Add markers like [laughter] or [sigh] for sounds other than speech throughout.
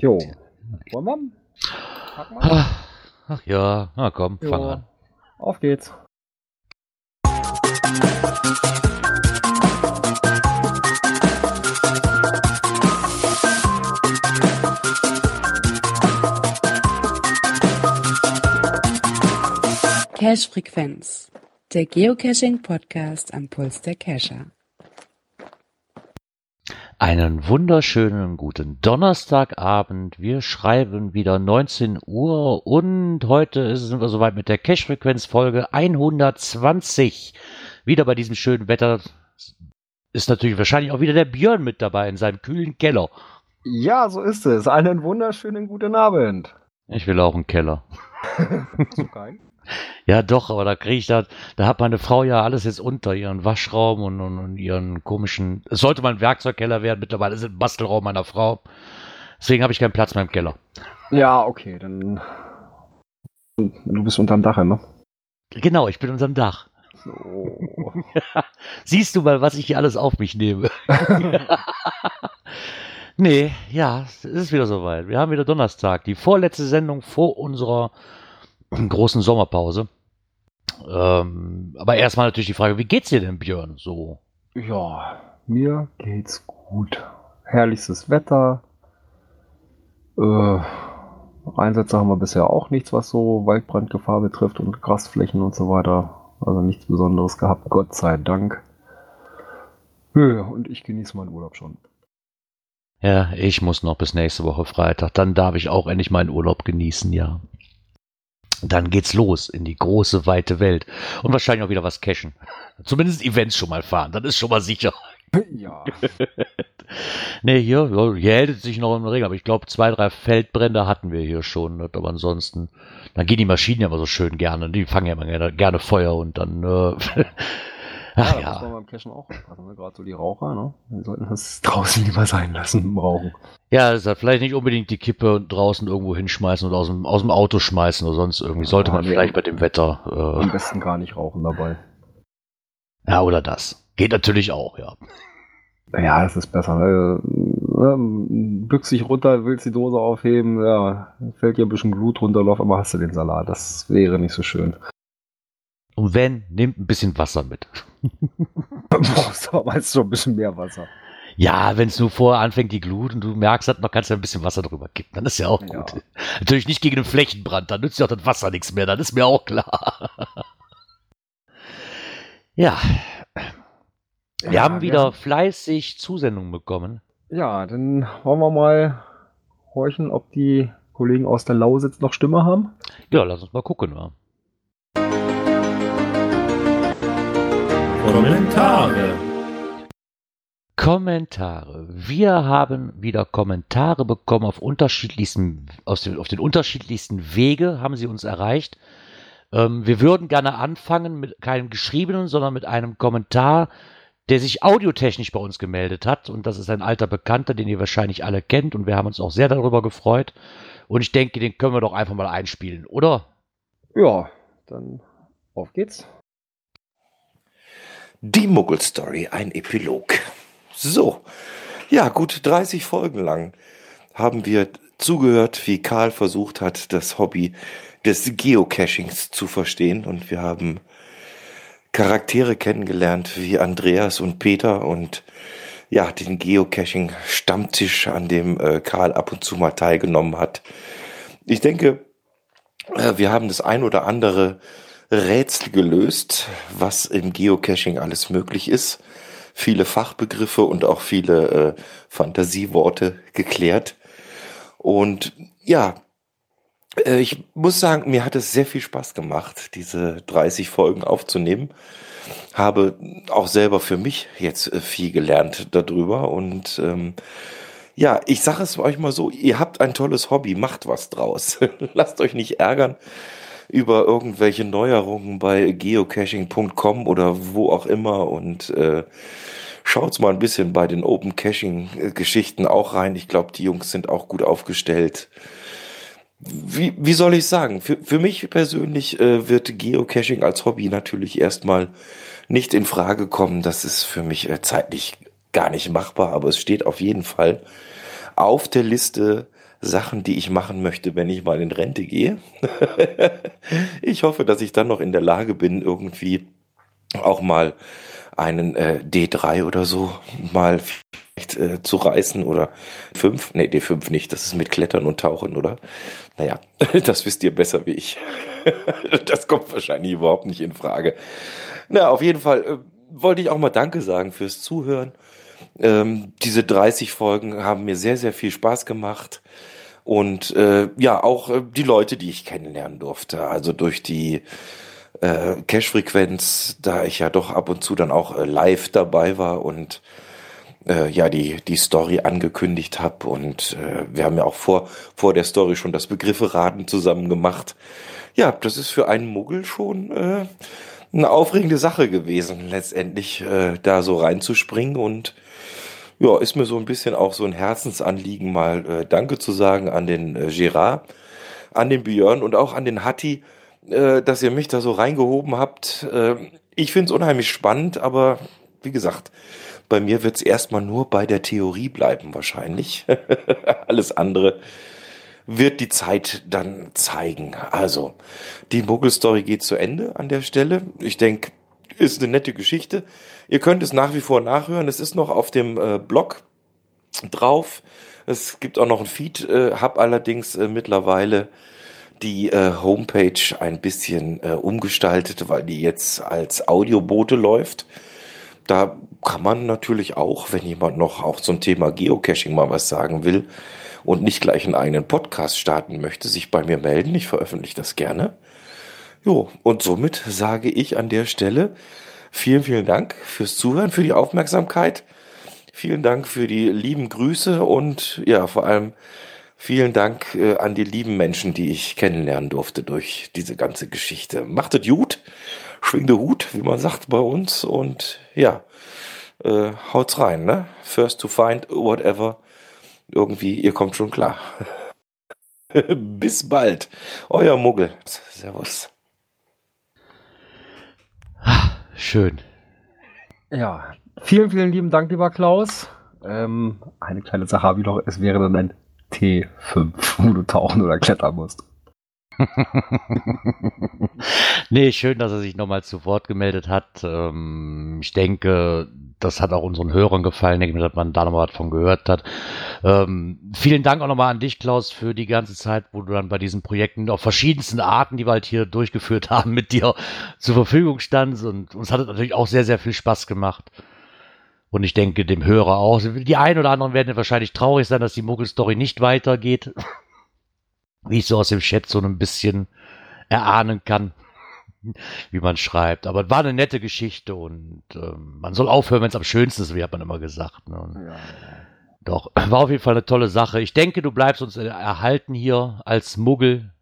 Jo. Wollen wir? Pack mal. Ach, ach ja, na komm, jo. fang an. Auf geht's. Cache Frequenz, der Geocaching Podcast am Puls der Cacher. Einen wunderschönen guten Donnerstagabend. Wir schreiben wieder 19 Uhr und heute sind wir soweit mit der Cache-Frequenz Folge 120. Wieder bei diesem schönen Wetter ist natürlich wahrscheinlich auch wieder der Björn mit dabei in seinem kühlen Keller. Ja, so ist es. Einen wunderschönen guten Abend. Ich will auch einen Keller. [laughs] so geil. Ja, doch, aber da kriege ich da, da hat meine Frau ja alles jetzt unter, ihren Waschraum und, und, und ihren komischen, es sollte mal ein Werkzeugkeller werden, mittlerweile ist es ein Bastelraum meiner Frau. Deswegen habe ich keinen Platz mehr im Keller. Ja, okay, dann. Du bist unterm Dach, ne? Genau, ich bin unterm Dach. So. [laughs] Siehst du mal, was ich hier alles auf mich nehme. [laughs] nee, ja, es ist wieder soweit. Wir haben wieder Donnerstag, die vorletzte Sendung vor unserer [clears throat] großen Sommerpause. Ähm, aber erstmal natürlich die Frage, wie geht's dir denn, Björn? So. Ja, mir geht's gut. Herrlichstes Wetter. Äh, Einsätze haben wir bisher auch nichts, was so Waldbrandgefahr betrifft und Grasflächen und so weiter. Also nichts Besonderes gehabt, Gott sei Dank. Ja, und ich genieße meinen Urlaub schon. Ja, ich muss noch bis nächste Woche Freitag. Dann darf ich auch endlich meinen Urlaub genießen, ja. Dann geht's los in die große, weite Welt. Und wahrscheinlich auch wieder was cashen. Zumindest Events schon mal fahren, dann ist schon mal sicher. Ja. [laughs] nee, hier, hier hält es sich noch in der Regel, aber ich glaube, zwei, drei Feldbrände hatten wir hier schon. Aber ansonsten, dann gehen die Maschinen ja immer so schön gerne. Die fangen ja immer gerne, gerne Feuer und dann äh, [laughs] Ach, ja, ja. muss man beim Cashen auch aufpassen, ne? gerade so die Raucher, ne? Die sollten das [laughs] draußen lieber sein lassen im Rauchen. Ja, das hat vielleicht nicht unbedingt die Kippe draußen irgendwo hinschmeißen oder aus dem, aus dem Auto schmeißen oder sonst irgendwie. Sollte ja, man vielleicht bei dem Wetter. Äh, am besten gar nicht rauchen dabei. Ja, oder das. Geht natürlich auch, ja. Ja, das ist besser. Ne? Bückst dich runter, willst die Dose aufheben, ja, fällt dir ein bisschen Blut runter, lauf, aber hast du den Salat. Das wäre nicht so schön. Und wenn, nehmt ein bisschen Wasser mit. Brauchst aber meinst du ein bisschen mehr Wasser. Ja, wenn es nur vorher anfängt, die Glut und du merkst, man kannst ja ein bisschen Wasser drüber kippen, dann ist ja auch gut. Ja. Natürlich nicht gegen den Flächenbrand, dann nützt ja auch das Wasser nichts mehr, dann ist mir auch klar. [laughs] ja. Wir ja, haben wieder wir fleißig Zusendungen bekommen. Ja, dann wollen wir mal horchen, ob die Kollegen aus der Lausitz noch Stimme haben. Ja, lass uns mal gucken. Ja. Kommentare. Kommentare. Wir haben wieder Kommentare bekommen auf unterschiedlichsten, aus den, auf den unterschiedlichsten Wege haben sie uns erreicht. Ähm, wir würden gerne anfangen mit keinem geschriebenen, sondern mit einem Kommentar, der sich audiotechnisch bei uns gemeldet hat. Und das ist ein alter Bekannter, den ihr wahrscheinlich alle kennt. Und wir haben uns auch sehr darüber gefreut. Und ich denke, den können wir doch einfach mal einspielen, oder? Ja, dann auf geht's. Die Muggel-Story, ein Epilog. So, ja, gut 30 Folgen lang haben wir zugehört, wie Karl versucht hat, das Hobby des Geocachings zu verstehen. Und wir haben Charaktere kennengelernt wie Andreas und Peter und ja, den Geocaching-Stammtisch, an dem äh, Karl ab und zu mal teilgenommen hat. Ich denke, äh, wir haben das ein oder andere Rätsel gelöst, was im Geocaching alles möglich ist. Viele Fachbegriffe und auch viele äh, Fantasieworte geklärt. Und ja, äh, ich muss sagen, mir hat es sehr viel Spaß gemacht, diese 30 Folgen aufzunehmen. Habe auch selber für mich jetzt äh, viel gelernt darüber und ähm, ja, ich sage es euch mal so, ihr habt ein tolles Hobby, macht was draus. [laughs] Lasst euch nicht ärgern, über irgendwelche Neuerungen bei geocaching.com oder wo auch immer und äh, schaut mal ein bisschen bei den Open Caching Geschichten auch rein. Ich glaube, die Jungs sind auch gut aufgestellt. Wie, wie soll ich sagen? Für, für mich persönlich äh, wird Geocaching als Hobby natürlich erstmal nicht in Frage kommen. Das ist für mich äh, zeitlich gar nicht machbar, aber es steht auf jeden Fall auf der Liste Sachen, die ich machen möchte, wenn ich mal in Rente gehe. [laughs] ich hoffe, dass ich dann noch in der Lage bin, irgendwie auch mal einen äh, D3 oder so mal vielleicht äh, zu reißen oder 5, nee, D5 nicht, das ist mit Klettern und Tauchen, oder? Naja, [laughs] das wisst ihr besser wie ich. [laughs] das kommt wahrscheinlich überhaupt nicht in Frage. Na, auf jeden Fall äh, wollte ich auch mal Danke sagen fürs Zuhören. Ähm, diese 30 Folgen haben mir sehr, sehr viel Spaß gemacht. Und äh, ja, auch äh, die Leute, die ich kennenlernen durfte. Also durch die äh, Cash-Frequenz, da ich ja doch ab und zu dann auch äh, live dabei war und äh, ja die, die Story angekündigt habe. Und äh, wir haben ja auch vor, vor der Story schon das Begriffe Raten zusammen gemacht. Ja, das ist für einen Muggel schon äh, eine aufregende Sache gewesen, letztendlich äh, da so reinzuspringen und ja, ist mir so ein bisschen auch so ein Herzensanliegen, mal äh, Danke zu sagen an den äh, Gerard, an den Björn und auch an den Hatti, äh, dass ihr mich da so reingehoben habt. Äh, ich finde es unheimlich spannend, aber wie gesagt, bei mir wird es erstmal nur bei der Theorie bleiben wahrscheinlich. [laughs] Alles andere wird die Zeit dann zeigen. Also, die Muggel-Story geht zu Ende an der Stelle. Ich denke, ist eine nette Geschichte. Ihr könnt es nach wie vor nachhören. Es ist noch auf dem äh, Blog drauf. Es gibt auch noch ein Feed, äh, hab allerdings äh, mittlerweile die äh, Homepage ein bisschen äh, umgestaltet, weil die jetzt als Audiobote läuft. Da kann man natürlich auch, wenn jemand noch auch zum Thema Geocaching mal was sagen will und nicht gleich einen eigenen Podcast starten möchte, sich bei mir melden. Ich veröffentliche das gerne. Jo, und somit sage ich an der Stelle Vielen, vielen Dank fürs Zuhören, für die Aufmerksamkeit. Vielen Dank für die lieben Grüße und ja, vor allem vielen Dank äh, an die lieben Menschen, die ich kennenlernen durfte durch diese ganze Geschichte. Macht es gut, schwingt Hut, wie man sagt bei uns und ja, äh, haut's rein, ne? First to find, whatever. Irgendwie, ihr kommt schon klar. [laughs] Bis bald. Euer Muggel. Servus. Schön. Ja, vielen, vielen lieben Dank, lieber Klaus. Ähm, eine kleine Sache habe ich noch. Es wäre dann ein T5, wo du tauchen oder klettern musst. [laughs] nee, schön, dass er sich nochmal zu Wort gemeldet hat. Ähm, ich denke, das hat auch unseren Hörern gefallen, denke ich, dass man da nochmal was von gehört hat. Ähm, vielen Dank auch nochmal an dich, Klaus, für die ganze Zeit, wo du dann bei diesen Projekten auf verschiedensten Arten, die wir halt hier durchgeführt [laughs] haben, mit dir zur Verfügung standst. Und uns hat es natürlich auch sehr, sehr viel Spaß gemacht. Und ich denke, dem Hörer auch. Die einen oder anderen werden wahrscheinlich traurig sein, dass die Muggel-Story nicht weitergeht [laughs] wie ich so aus dem Chat so ein bisschen erahnen kann, [laughs] wie man schreibt. Aber es war eine nette Geschichte und ähm, man soll aufhören, wenn es am schönsten ist, wie hat man immer gesagt. Ne? Ja, ja. Doch, [clears throat] war auf jeden Fall eine tolle Sache. Ich denke, du bleibst uns erhalten hier als Muggel.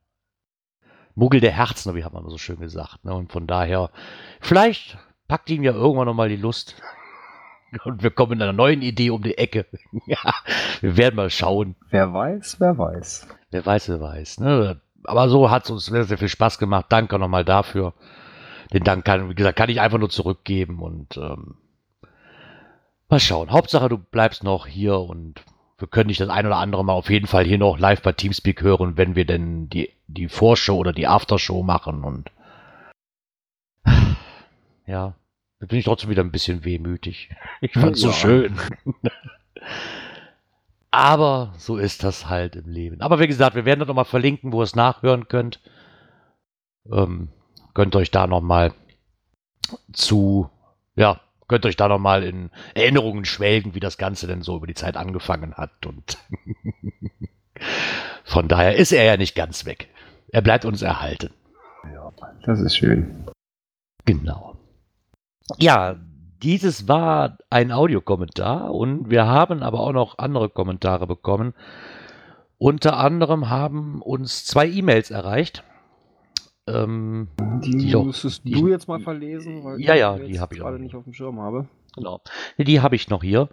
Muggel der Herzen, wie hat man so schön gesagt. Ne? Und von daher, vielleicht packt ihm ja irgendwann nochmal die Lust. [laughs] Und wir kommen mit einer neuen Idee um die Ecke. [laughs] ja, wir werden mal schauen. Wer weiß, wer weiß. Wer weiß, wer weiß. Ne? Aber so hat es uns sehr, sehr viel Spaß gemacht. Danke nochmal dafür. Den Dank kann, wie gesagt, kann ich einfach nur zurückgeben und ähm, mal schauen. Hauptsache, du bleibst noch hier und wir können dich das ein oder andere Mal auf jeden Fall hier noch live bei Teamspeak hören, wenn wir denn die, die Vorshow oder die Aftershow machen und ja, da bin ich trotzdem wieder ein bisschen wehmütig. Ich fand's ja. so schön. [laughs] Aber so ist das halt im Leben. Aber wie gesagt, wir werden das nochmal verlinken, wo ihr es nachhören könnt. Ähm, könnt euch da nochmal zu, ja, könnt euch da nochmal in Erinnerungen schwelgen, wie das Ganze denn so über die Zeit angefangen hat. Und [laughs] von daher ist er ja nicht ganz weg. Er bleibt uns erhalten. Ja, das ist schön. Genau. Ja, dieses war ein Audiokommentar und wir haben aber auch noch andere Kommentare bekommen. Unter anderem haben uns zwei E-Mails erreicht. Ähm, die, die müsstest die, du jetzt mal verlesen, weil ja, ja, die habe ich gerade nicht auf dem Schirm habe. Genau. Die habe ich noch hier.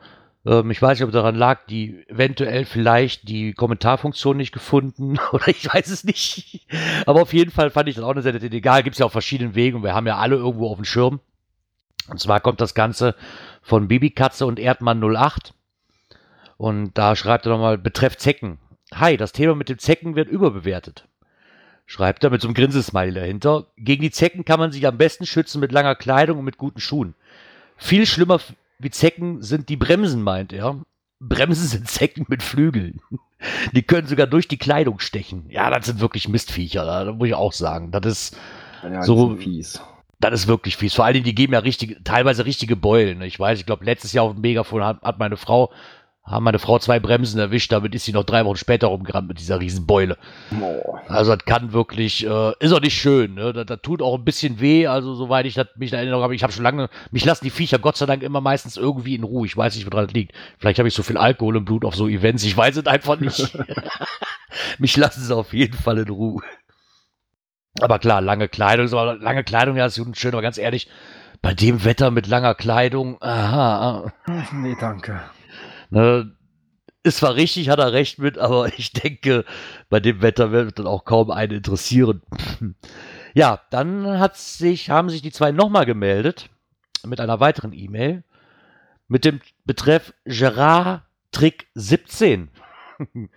Ähm, ich weiß nicht, ob daran lag, die eventuell vielleicht die Kommentarfunktion nicht gefunden [laughs] oder ich weiß es nicht. Aber auf jeden Fall fand ich das auch eine sehr nette. Egal, gibt es ja auf verschiedenen Wegen und wir haben ja alle irgendwo auf dem Schirm. Und zwar kommt das Ganze von Bibikatze und Erdmann 08. Und da schreibt er nochmal, betrefft Zecken. Hi, das Thema mit dem Zecken wird überbewertet. Schreibt er mit so einem Grinsesmiley dahinter. Gegen die Zecken kann man sich am besten schützen mit langer Kleidung und mit guten Schuhen. Viel schlimmer wie Zecken sind die Bremsen, meint er. Bremsen sind Zecken mit Flügeln. Die können sogar durch die Kleidung stechen. Ja, das sind wirklich Mistviecher, da muss ich auch sagen. Das ist Ja, so fies. Das ist wirklich fies. Vor allen Dingen, die geben ja richtige, teilweise richtige Beulen. Ich weiß, ich glaube, letztes Jahr auf dem Megafon hat, hat meine Frau, haben meine Frau zwei Bremsen erwischt, damit ist sie noch drei Wochen später rumgerannt mit dieser riesen Beule. Oh. Also das kann wirklich, äh, ist auch nicht schön, ne? Das, das tut auch ein bisschen weh, also soweit ich das, mich in Erinnerung habe, ich habe schon lange, mich lassen die Viecher Gott sei Dank immer meistens irgendwie in Ruhe. Ich weiß nicht, woran das liegt. Vielleicht habe ich so viel Alkohol im Blut auf so Events, ich weiß es einfach nicht. [laughs] [laughs] mich lassen sie auf jeden Fall in Ruhe. Aber klar, lange Kleidung, ist aber lange Kleidung, ja, ist gut und schön, aber ganz ehrlich, bei dem Wetter mit langer Kleidung, aha, Nee, danke. Ne, ist zwar richtig, hat er recht mit, aber [laughs] ich denke, bei dem Wetter wird dann auch kaum einen interessieren. [clears throat] Ja, dann hat sich, haben sich die zwei nochmal gemeldet mit einer weiteren E-Mail mit dem Betreff Gerard Trick 17. [laughs]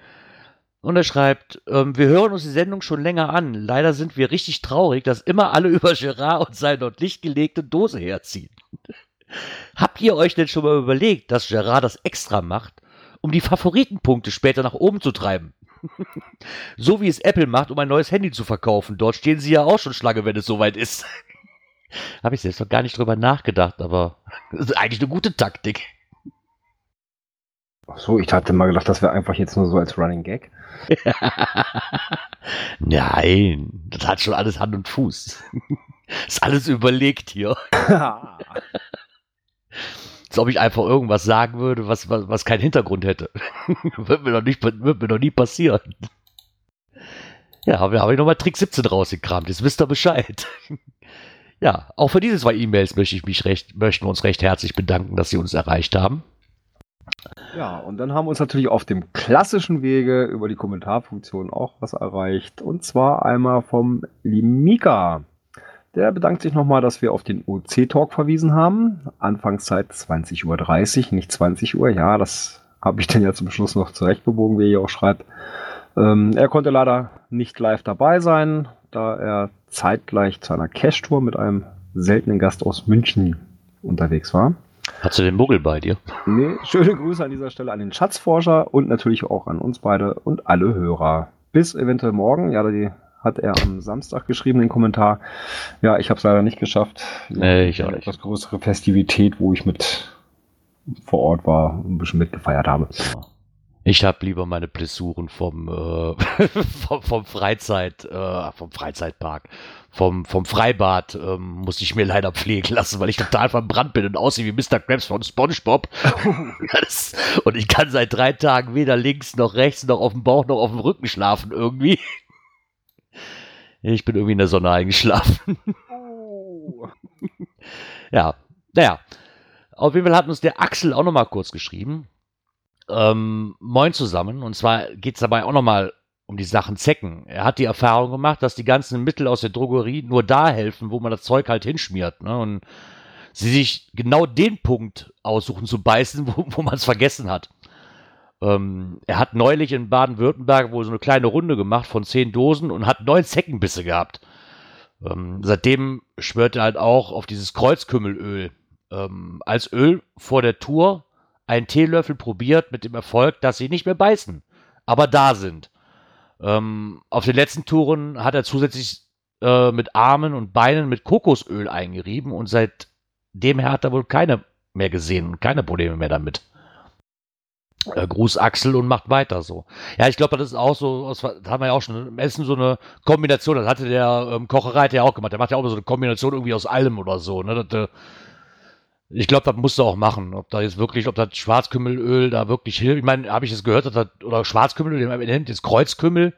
Und er schreibt, ähm, wir hören uns die Sendung schon länger an. Leider sind wir richtig traurig, dass immer alle [laughs] über Gerard und seine dort nicht gelegte Dose herziehen. [laughs] Habt ihr euch denn schon mal überlegt, dass Gerard das extra macht, um die Favoritenpunkte später nach oben zu treiben? [laughs] so wie es Apple macht, um ein neues Handy zu verkaufen. Dort stehen sie ja auch schon Schlange, wenn es soweit ist. Habe ich selbst noch gar nicht drüber nachgedacht, aber das ist eigentlich eine gute Taktik. Ach so, ich hatte mal gedacht, das wäre einfach jetzt nur so als Running Gag. [laughs] Nein, das hat schon alles Hand und Fuß. [laughs] ist alles überlegt hier. [laughs] Als ob ich einfach irgendwas sagen würde, was, was, was keinen Hintergrund hätte. wird, mir noch nicht, wird mir noch nie passieren. Ja, habe hab ich nochmal Trick 17 rausgekramt. Jetzt wisst ihr Bescheid. ja, auch für diese zwei E-Mails möchte ich mich recht, möchten wir uns recht herzlich bedanken, dass sie uns erreicht haben. Ja, und dann haben wir uns natürlich auf dem klassischen Wege über die Kommentarfunktion auch was erreicht. Und zwar einmal vom lieben Mika. Der bedankt sich nochmal, dass wir auf den OC-Talk verwiesen haben. Anfangszeit 20.30 Uhr, nicht 20 Uhr. Ja, das habe ich [laughs] dann ja zum Schluss noch zurechtgebogen, wie er hier auch schreibt. Ähm, er konnte leider nicht live dabei sein, da er zeitgleich zu einer Cash-Tour mit einem seltenen Gast aus München unterwegs war. Hast du den Muggel bei dir? Nee, schöne Grüße an dieser Stelle an den Schatzforscher und natürlich auch an uns beide und alle Hörer. Bis eventuell morgen. Ja, die hat er am Samstag geschrieben, den Kommentar. Ja, ich habe es leider nicht geschafft. Nee, ich auch nicht. etwas größere Festivität, wo ich mit vor Ort war und ein bisschen mitgefeiert habe. Ich habe lieber meine Blessuren vom, äh, [laughs] vom, vom Freizeit, äh, vom Freizeitpark, vom, vom Freibad ähm, musste ich mir leider pflegen lassen, weil ich total verbrannt bin und aussehe wie Mr. Krabs von SpongeBob. [laughs] und ich kann seit drei Tagen weder links noch rechts noch auf dem Bauch noch auf dem Rücken schlafen irgendwie. Ich bin irgendwie in der Sonne eingeschlafen. Ja, naja. Auf jeden Fall hat uns der Axel auch nochmal kurz geschrieben. Ähm, moin zusammen. Und zwar geht es dabei auch nochmal um die Sachen Zecken. Er hat die Erfahrung gemacht, dass die ganzen Mittel aus der Drogerie nur da helfen, wo man das Zeug halt hinschmiert. Ne? Und sie sich genau den Punkt aussuchen zu beißen, [laughs] wo, wo man es vergessen hat. Ähm, er hat neulich in Baden-Württemberg wohl so eine kleine Runde gemacht von zehn Dosen und hat neun Zeckenbisse gehabt. Ähm, seitdem schwört er halt auch auf dieses Kreuzkümmelöl. Ähm, als Öl vor der Tour einen Teelöffel probiert mit dem Erfolg, dass sie nicht mehr beißen, aber da sind. Ähm, auf den letzten Touren hat er zusätzlich äh, mit Armen und Beinen mit Kokosöl eingerieben und seitdem hat er wohl keine mehr gesehen und keine Probleme mehr damit. Äh, Gruß Axel und macht weiter so. Ja, ich glaube, das ist auch so, das haben wir ja auch schon im Essen so eine Kombination, das hatte der ähm, Kocherei ja auch gemacht, der macht ja auch immer so eine Kombination irgendwie aus allem oder so, ne, das, äh, ich glaube, das musst du auch machen. Ob da jetzt wirklich, ob das Schwarzkümmelöl da wirklich hilft. Ich meine, habe ich es gehört, dass das, oder Schwarzkümmelöl, den man nennt jetzt Kreuzkümmel.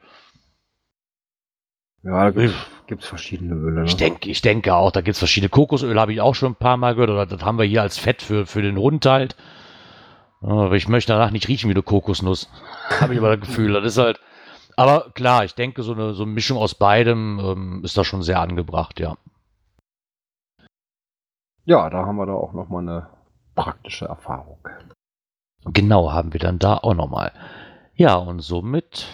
Ja, da gibt es verschiedene Öle. Ich Ne? denke, ich denke auch, da gibt es verschiedene Kokosöl, habe ich auch schon ein paar Mal gehört. Oder das haben wir hier als Fett für, für den Hund halt. Aber ich möchte danach nicht riechen wie eine Kokosnuss. [laughs] habe ich aber das Gefühl. Das ist halt. Aber klar, ich denke, so eine, so eine Mischung aus beidem ähm, ist da schon sehr angebracht, ja. Ja, da haben wir da auch nochmal eine praktische Erfahrung. Genau, haben wir dann da auch nochmal. Ja, und somit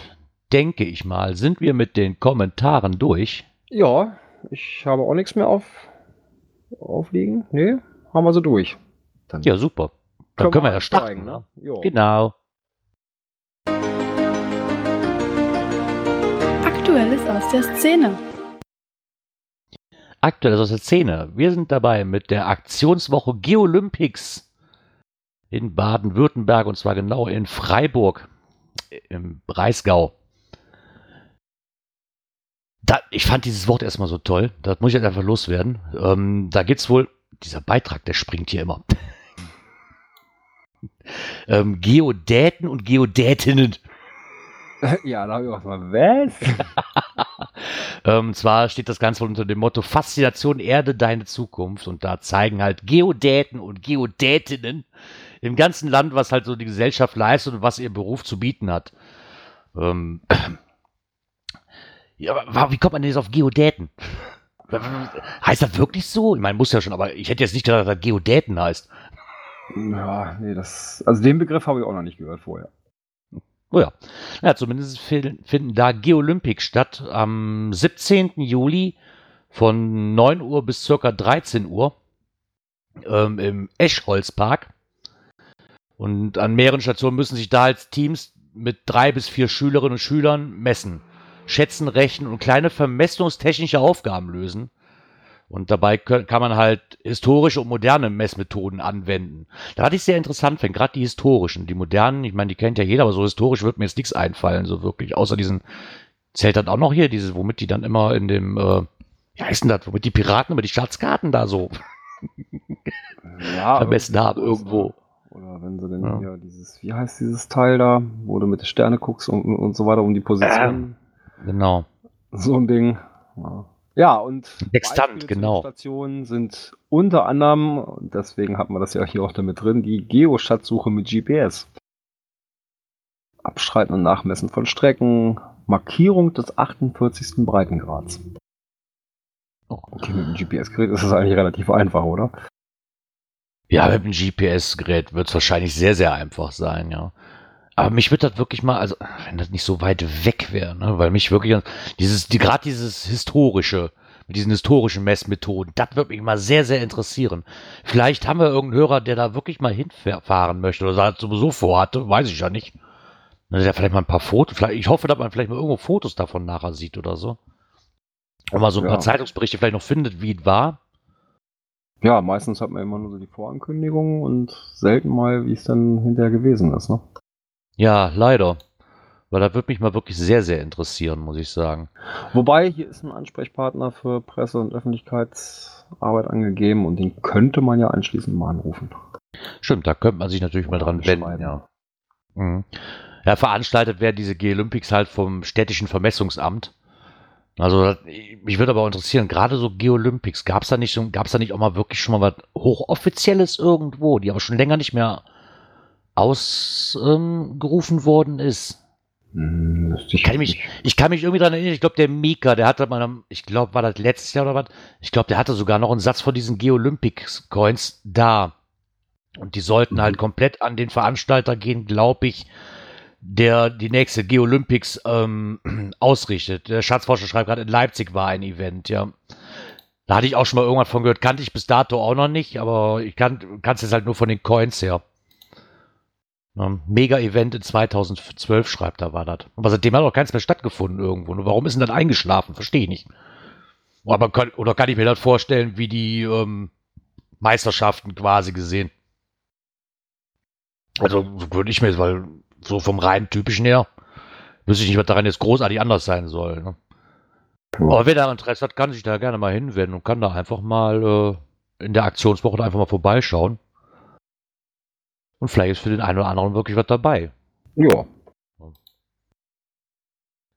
denke ich mal, sind wir mit den Kommentaren durch. Ja, ich habe auch nichts mehr auf, aufliegen. Nee, haben wir so durch. Dann Ja, super. Dann können wir ja starten. Ne? Jo. Genau. Aktuelles aus der Szene. Aktuell aus der Szene. Wir sind dabei mit der Aktionswoche Geolympics in Baden-Württemberg und zwar genau in Freiburg im Breisgau. Da, ich fand dieses Wort erstmal so toll. Das muss ich jetzt einfach loswerden. Ähm, da gibt's wohl, dieser Beitrag, der springt hier immer. [laughs] ähm, Geodäten und Geodätinnen. [laughs] Ja, da habe ich auch mal, was? [laughs] Ähm, zwar steht das Ganze unter dem Motto Faszination Erde, deine Zukunft. Und da zeigen halt Geodäten und Geodätinnen im ganzen Land, was halt so die Gesellschaft leistet und was ihr Beruf zu bieten hat. Ähm, [clears throat] ja, aber wie kommt man denn jetzt auf Geodäten? [laughs] Heißt das wirklich so? Ich meine, muss ja schon, aber ich hätte jetzt nicht gedacht, dass das Geodäten heißt. Ja, nee, das. Also den Begriff habe ich auch noch nicht gehört vorher. Oh ja. ja, zumindest fin- finden da Geolympics statt am 17. Juli von 9 Uhr bis circa 13 Uhr ähm, im Eschholzpark. Und an mehreren Stationen müssen sich da als Teams mit drei bis vier Schülerinnen und Schülern messen, schätzen, rechnen und kleine vermessungstechnische Aufgaben lösen. Und dabei kann man halt historische und moderne Messmethoden anwenden. Da hatte ich sehr interessant, wenn gerade die historischen, die modernen, ich meine, die kennt ja jeder, aber so historisch wird mir jetzt nichts einfallen, so wirklich. Außer diesen, zählt dann auch noch hier, dieses, womit die dann immer in dem, äh, wie heißt denn das, womit die Piraten immer die Schatzkarten da so Ja, [laughs] vermessen haben irgendwo. Oder wenn sie denn Ja. hier dieses, wie heißt dieses Teil da, wo du mit den Sterne guckst und, und so weiter um die Position. Genau. So ein Ding. Ja, ja und zu genau. Stationen sind unter anderem, und deswegen hat man das ja hier auch damit drin, die Geoschatzsuche mit GPS. Abstreiten und Nachmessen von Strecken, Markierung des 48. Breitengrads. Oh. Okay, mit dem GPS-Gerät ist das eigentlich relativ einfach, oder? Ja, mit dem GPS-Gerät wird es wahrscheinlich sehr, sehr einfach sein, ja. Aber mich wird das wirklich mal, also wenn das nicht so weit weg wäre, ne, weil mich wirklich dieses, die, gerade dieses historische, mit diesen historischen Messmethoden, das würde mich mal sehr, sehr interessieren. Vielleicht haben wir irgendeinen Hörer, der da wirklich mal hinfahren möchte oder das sowieso vorhatte, weiß ich ja nicht. Der vielleicht mal ein paar Fotos, vielleicht, ich hoffe, dass man vielleicht mal irgendwo Fotos davon nachher sieht oder so. Und mal so ein Ja. paar Zeitungsberichte vielleicht noch findet, wie es war. Ja, meistens hat man immer nur so die Vorankündigung und selten mal, wie es dann hinterher gewesen ist, ne? Ja, leider. Weil da würde mich mal wirklich sehr, sehr interessieren, muss ich sagen. Wobei, hier ist ein Ansprechpartner für Presse- und Öffentlichkeitsarbeit angegeben und den könnte man ja anschließend mal anrufen. Stimmt, da könnte man sich natürlich mal dran wenden, ja. Mhm. Ja, veranstaltet werden diese G-Olympics halt vom städtischen Vermessungsamt. Also, mich würde aber auch interessieren, gerade so Geolympics, gab es da nicht so, gab es da nicht auch mal wirklich schon mal was Hochoffizielles irgendwo, die aber schon länger nicht mehr ausgerufen worden ist? Hm, müsste Ich kann mich, ich kann mich irgendwie dran erinnern, ich glaube, der Mika, der hatte mal, ich glaube, war das letztes Jahr oder was? Ich glaube, der hatte sogar noch einen Satz von diesen Geolympics-Coins da. Und die sollten Mhm. halt komplett an den Veranstalter gehen, glaube ich, der die nächste Geolympics ähm, [clears throat] ausrichtet. Der Schatzforscher schreibt gerade, in Leipzig war ein Event, ja. Da hatte ich auch schon mal irgendwann von gehört, kannte ich bis dato auch noch nicht, aber ich kann es jetzt halt nur von den Coins her. Ja, Mega-Event in 2012 schreibt er, war das. Aber seitdem hat auch keins mehr stattgefunden irgendwo. Und warum ist denn das eingeschlafen? Verstehe ich nicht. Aber kann, oder kann ich mir das vorstellen, wie die ähm, Meisterschaften quasi gesehen? Also so würde ich mir, weil so vom rein typischen her, wüsste ich nicht, was daran jetzt großartig anders sein soll. Ne? Aber wer da Interesse hat, kann sich da gerne mal hinwenden und kann da einfach mal äh, in der Aktionswoche da einfach mal vorbeischauen. Und vielleicht ist für den einen oder anderen wirklich was dabei. Ja.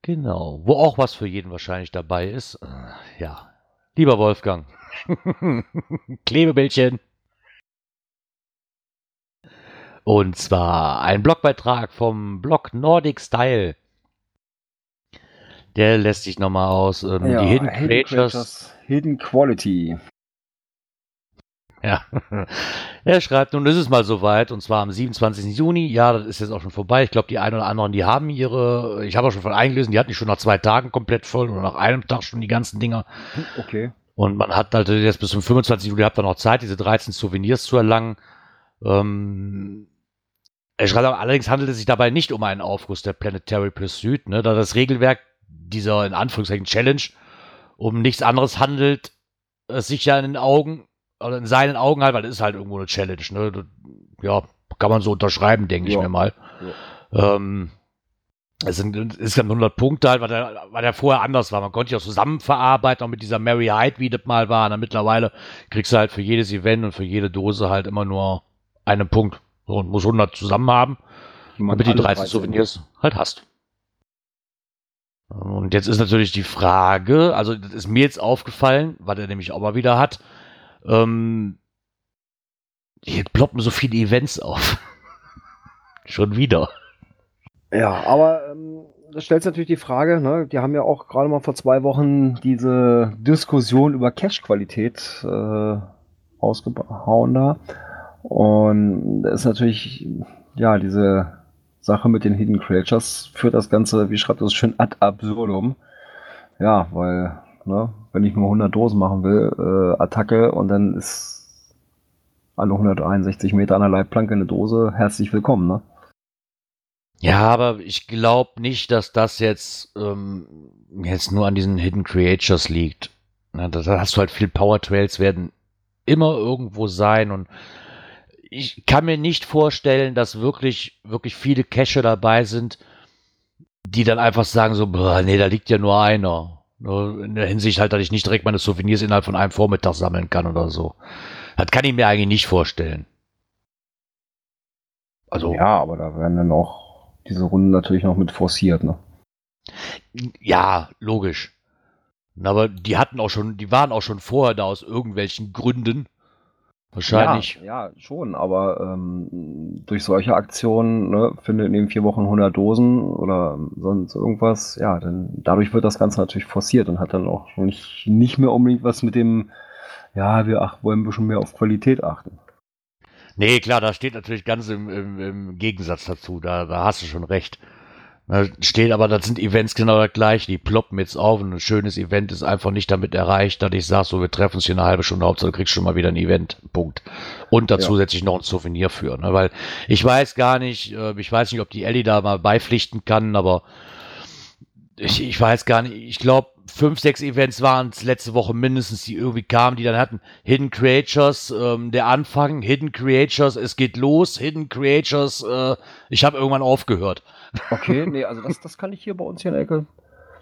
Genau. Wo auch was für jeden wahrscheinlich dabei ist. äh, Ja. Lieber Wolfgang. [laughs] Klebebildchen. Und zwar ein Blogbeitrag vom Blog Nordic Style. Der lässt sich nochmal aus. Ähm, ja die Hidden Creatures. Hidden Quality. Ja. [laughs] Er schreibt, nun ist es mal soweit, und zwar am 27. Juni. Ja, das ist jetzt auch schon vorbei. Ich glaube, die einen oder anderen, die haben ihre, ich habe auch schon von eingelesen, die hatten die schon nach zwei Tagen komplett voll oder nach einem Tag schon die ganzen Dinger. Okay. Und man hat halt jetzt bis zum 25. Juli, habt ihr noch Zeit, diese 13 Souvenirs zu erlangen. Ähm, er schreibt auch, allerdings handelt es sich dabei nicht um einen Aufguss der Planetary Pursuit, ne, da das Regelwerk dieser in Anführungszeichen Challenge um nichts anderes handelt, es sich ja in den Augen oder in seinen Augen halt, weil das ist halt irgendwo eine Challenge, ne? Ja, kann man so unterschreiben, denke ich Ja. mir mal. Ähm, es sind insgesamt 100 Punkte halt, weil der, weil der vorher anders war. Man konnte ja auch zusammen verarbeiten, auch mit dieser Mary Hyde, wie das mal war. Und mittlerweile kriegst du halt für jedes Event und für jede Dose halt immer nur einen Punkt. So, und muss 100 zusammen haben, man damit die alle 13 Souvenirs halt hast. Und jetzt ist natürlich die Frage, also das ist mir jetzt aufgefallen, was er nämlich auch mal wieder hat, ähm, hier ploppen so viele Events auf. [laughs] Schon wieder. Ja, aber ähm, das stellt natürlich die Frage, ne? die haben ja auch gerade mal vor zwei Wochen diese Diskussion über Cache-Qualität äh, rausgehauen da. Und da ist natürlich, ja, diese Sache mit den Hidden Creatures führt das Ganze, wie schreibt das schön, ad absurdum. Ja, weil, ne, wenn ich nur 100 Dosen machen will, äh, Attacke und dann ist alle 161 Meter an der Leitplanke eine Dose, herzlich willkommen, ne? Ja, aber ich glaube nicht, dass das jetzt, ähm, jetzt nur an diesen Hidden Creatures liegt. Na, da, hast du halt viel Power Trails werden immer irgendwo sein und ich kann mir nicht vorstellen, dass wirklich, wirklich viele Cache dabei sind, die dann einfach sagen so, nee, da liegt ja nur einer. In der Hinsicht halt, dass ich nicht direkt meine Souvenirs innerhalb von einem Vormittag sammeln kann oder so. Das kann ich mir eigentlich nicht vorstellen. Also, Ja, aber da werden dann auch diese Runden natürlich noch mit forciert, ne? Ja, logisch. Aber die hatten auch schon, die waren auch schon vorher da aus irgendwelchen Gründen. Wahrscheinlich. Ja, ja schon, aber ähm, durch solche Aktionen, ne, findet in den vier Wochen 100 Dosen oder sonst irgendwas, ja, dann dadurch wird das Ganze natürlich forciert und hat dann auch nicht, nicht mehr unbedingt was mit dem, ja, wir ach, wollen ein bisschen mehr auf Qualität achten. Nee, klar, da steht natürlich ganz im, im, im Gegensatz dazu. Da, da hast du schon recht. Da steht aber, das sind Events genau das gleiche. Die ploppen jetzt auf und ein schönes Event ist einfach nicht damit erreicht, dass ich sage, so, wir treffen uns hier eine halbe Stunde, Hauptsache du kriegst schon mal wieder ein Event. Punkt. Und dazu Ja. setze ich noch ein Souvenir für. Ne? Weil ich weiß gar nicht, äh, ich weiß nicht, ob die Ellie da mal beipflichten kann, aber ich, ich weiß gar nicht, ich glaube, fünf, sechs Events waren es letzte Woche mindestens, die irgendwie kamen, die dann hatten Hidden Creatures, ähm, der Anfang, Hidden Creatures, es geht los, Hidden Creatures, äh, ich habe irgendwann aufgehört. Okay, [laughs] nee, also das, das kann ich hier bei uns hier in der Ecke,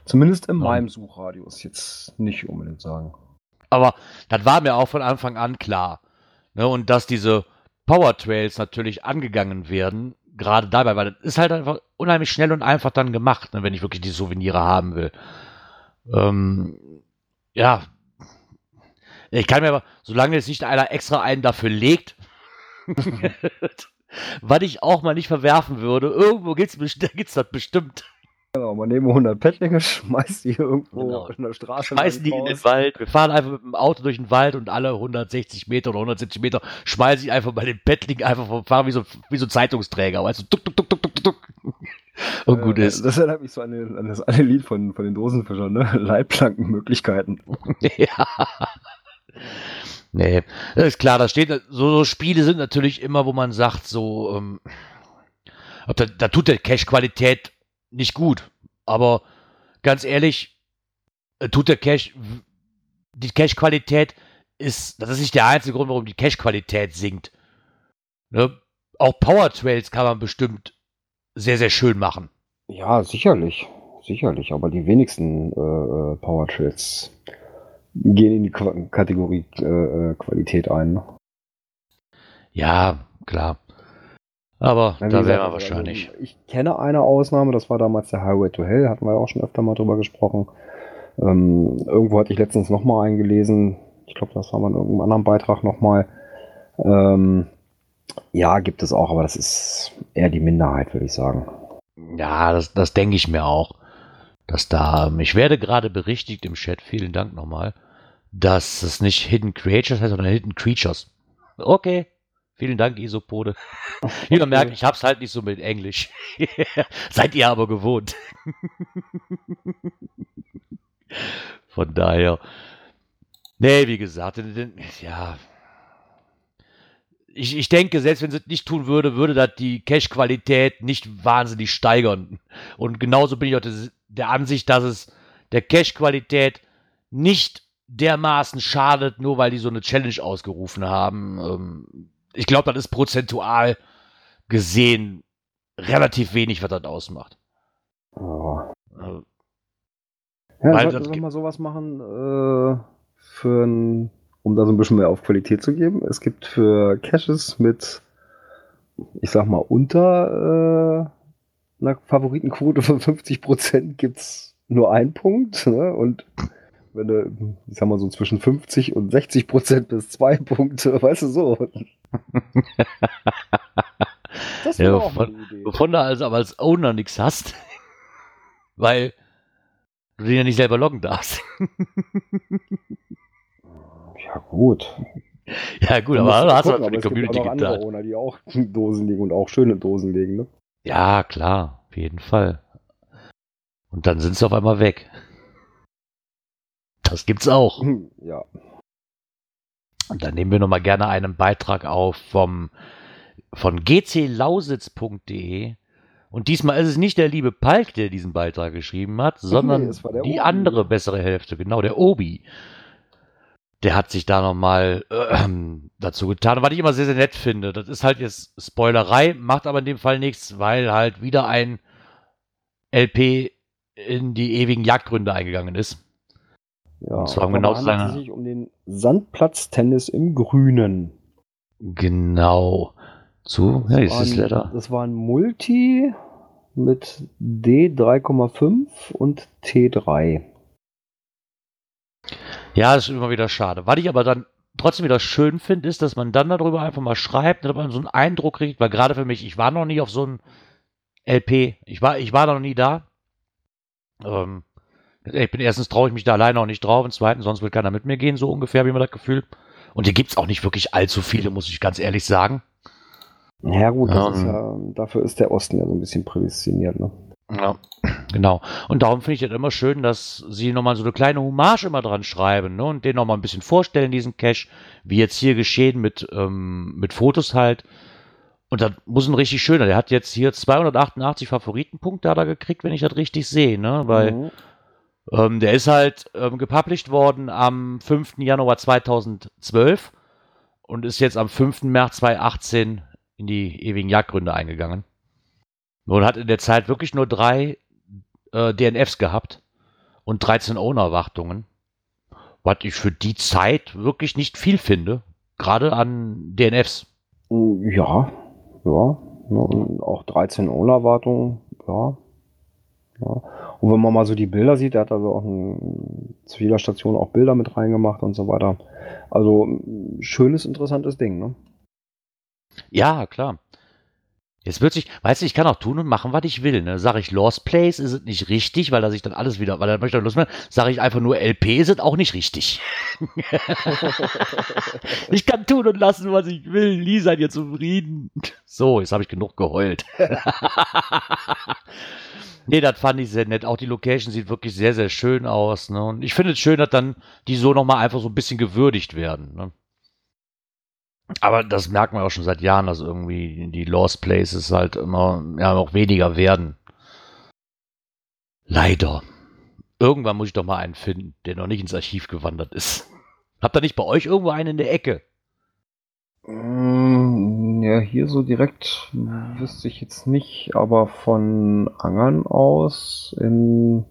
zumindest in Ja. meinem Suchradius jetzt nicht unbedingt sagen. Aber das war mir auch von Anfang an klar. Ne? Und dass diese Power Trails natürlich angegangen werden, gerade dabei, weil das ist halt einfach unheimlich schnell und einfach dann gemacht, ne, wenn ich wirklich die Souvenire haben will. Ähm, ja. Ich kann mir aber, solange jetzt nicht einer extra einen dafür legt, [laughs] [laughs] was ich auch mal nicht verwerfen würde, irgendwo gibt's, [laughs] da gibt's das bestimmt. Genau, man nehme 100 Pettlinge, [laughs] schmeißt die irgendwo Genau. in der Straße schmeißen die in den raus. Wald. Wir fahren einfach mit dem Auto durch den Wald und alle 160 Meter oder 170 Meter schmeiße ich einfach bei den Bettling einfach vom Fahren wie so, wie so ein Zeitungsträger. Weißt du, tuk, tuk, tuk, tuk, tuk, tuk. [laughs] Und gut Äh, ist. Das erinnert mich so an, den, an das eine Lied von, von den Dosenfischern, ne? Leitplankenmöglichkeiten. ja. Nee, das ist klar, da steht, so, so Spiele sind natürlich immer, wo man sagt, so, ähm, da, da tut der Cache-Qualität nicht gut. Aber ganz ehrlich, äh, tut der Cache, die Cache-Qualität ist, das ist nicht der einzige Grund, warum die Cache-Qualität sinkt. Ne? Auch Power Trails kann man bestimmt sehr, sehr schön machen. Ja, sicherlich. Sicherlich, aber die wenigsten äh, äh, Power Trails gehen in die Qua Kategorie äh, äh, Qualität ein. ne? Ja, klar. Aber wie da gesagt, wären wir also, wahrscheinlich. Ich kenne eine Ausnahme, das war damals der Highway to Hell, hatten wir ja auch schon öfter mal drüber gesprochen. Ähm, irgendwo hatte ich letztens nochmal eingelesen, ich glaube, das war mal in irgendeinem anderen Beitrag nochmal. Ähm, ja, gibt es auch, aber das ist eher die Minderheit, würde ich sagen. Ja, das, das denke ich mir auch. Dass da, ich werde gerade berichtigt im Chat, vielen Dank nochmal, dass es nicht Hidden Creatures heißt, sondern Hidden Creatures. Okay. Vielen Dank, Isopode. Wie man merkt, ich hab's halt nicht so mit Englisch. [laughs] Seid ihr aber gewohnt. [laughs] Von daher. Nee, wie gesagt, ja. Ich, ich denke, selbst wenn sie es nicht tun würde, würde das die Cache-Qualität nicht wahnsinnig steigern. Und genauso bin ich auch des, der Ansicht, dass es der Cache-Qualität nicht dermaßen schadet, nur weil die so eine Challenge ausgerufen haben. Ähm, ich glaube, das ist prozentual gesehen relativ wenig, was das ausmacht. Oh. Also, Ja, Weil sollten wir gibt- mal sowas machen, äh, für ein, um da so ein bisschen mehr auf Qualität zu geben. Es gibt für Caches mit, ich sag mal, unter äh, einer Favoritenquote von 50% gibt's nur einen Punkt. Ne? Und wenn du, ich sag mal, so zwischen 50 und 60% bis zwei Punkte, [laughs] weißt du so. [laughs] Das wäre Ja, auch mal von- eine Idee. wovon du also aber als Owner nichts hast, [laughs] weil du den ja nicht selber loggen darfst. Ja, gut. ja, gut, aber du hast gucken, halt für die gibt Community auch noch andere getan. Owner, die auch Dosen legen und auch schöne Dosen legen, ne? Ja, klar, auf jeden Fall. Und dann sind sie auf einmal weg. Das gibt's auch. Hm, Ja. Und dann nehmen wir nochmal gerne einen Beitrag auf vom, von gclausitz.de. Und diesmal ist es nicht der liebe Palk, der diesen Beitrag geschrieben hat, sondern der die Obi. andere bessere Hälfte, genau, der Obi. Der hat sich da nochmal äh, dazu getan, was ich immer sehr, sehr nett finde. Das ist halt jetzt Spoilerei, macht aber in dem Fall nichts, weil halt wieder ein LP in die ewigen Jagdgründe eingegangen ist. Ja, Und zwar genau so es lange- sich um den Sandplatztennis im Grünen. Genau. Zu, ja, ist das War ein- Letter. Das war ein Multi mit D3,5 und T3. Ja, das ist immer wieder schade. Was ich aber dann trotzdem wieder schön finde, ist, dass man dann darüber einfach mal schreibt, dass man so einen Eindruck kriegt, weil gerade für mich, ich war noch nie auf so einem LP. Ich war, ich war noch nie da. Ähm, ich bin erstens traue ich mich da alleine auch nicht drauf und zweitens, sonst will keiner mit mir gehen, so ungefähr, wie man das Gefühl. Und hier gibt's auch nicht wirklich allzu viele, muss ich ganz ehrlich sagen. Ja gut, Ähm. ist ja, dafür ist der Osten ja so ein bisschen prädestiniert. Ne? Ja, genau. Und darum finde ich das immer schön, dass sie nochmal so eine kleine Hommage immer dran schreiben ne? und den nochmal ein bisschen vorstellen, diesen Cache, wie jetzt hier geschehen mit, ähm, mit Fotos halt. Und das muss ein richtig schöner. Der hat jetzt hier 288 Favoritenpunkte hat er gekriegt, wenn ich das richtig sehe, ne? Weil Mhm. Ähm, der ist halt ähm, gepublished worden am 5. Januar 2012 und ist jetzt am 5. März 2018 in die ewigen Jagdgründe eingegangen. Und hat in der Zeit wirklich nur drei äh, DNFs gehabt und 13 Owner-Wartungen. Was ich für die Zeit wirklich nicht viel finde. Gerade an DNFs. Ja, ja. Auch 13 Owner-Wartungen, ja. Ja. Und wenn man mal so die Bilder sieht, der hat also auch ein, zu jeder Station auch Bilder mit reingemacht und so weiter. Also schönes, interessantes Ding, ne? Ja, klar. Jetzt wird sich, weißt du, ich kann auch tun und machen, was ich will. Ne? Sag ich Lost Place, ist es nicht richtig, weil er sich dann alles wieder, weil er möchte Lust mehr. Sage ich einfach nur LP, ist es auch nicht richtig. [laughs] ich kann tun und lassen, was ich will. Nie seid ihr zufrieden. So, jetzt habe ich genug geheult. [laughs] nee, das fand ich sehr nett. Auch die Location sieht wirklich sehr, sehr schön aus. Ne? Und ich finde es schön, dass dann die so nochmal einfach so ein bisschen gewürdigt werden. Ne? Aber das merkt man auch schon seit Jahren, dass irgendwie die Lost Places halt immer ja, noch weniger werden. Leider. Irgendwann muss ich doch mal einen finden, der noch nicht ins Archiv gewandert ist. [laughs] Habt ihr nicht bei euch irgendwo einen in der Ecke? Mm, Ja, hier so direkt wüsste ich jetzt nicht, aber von Angern aus in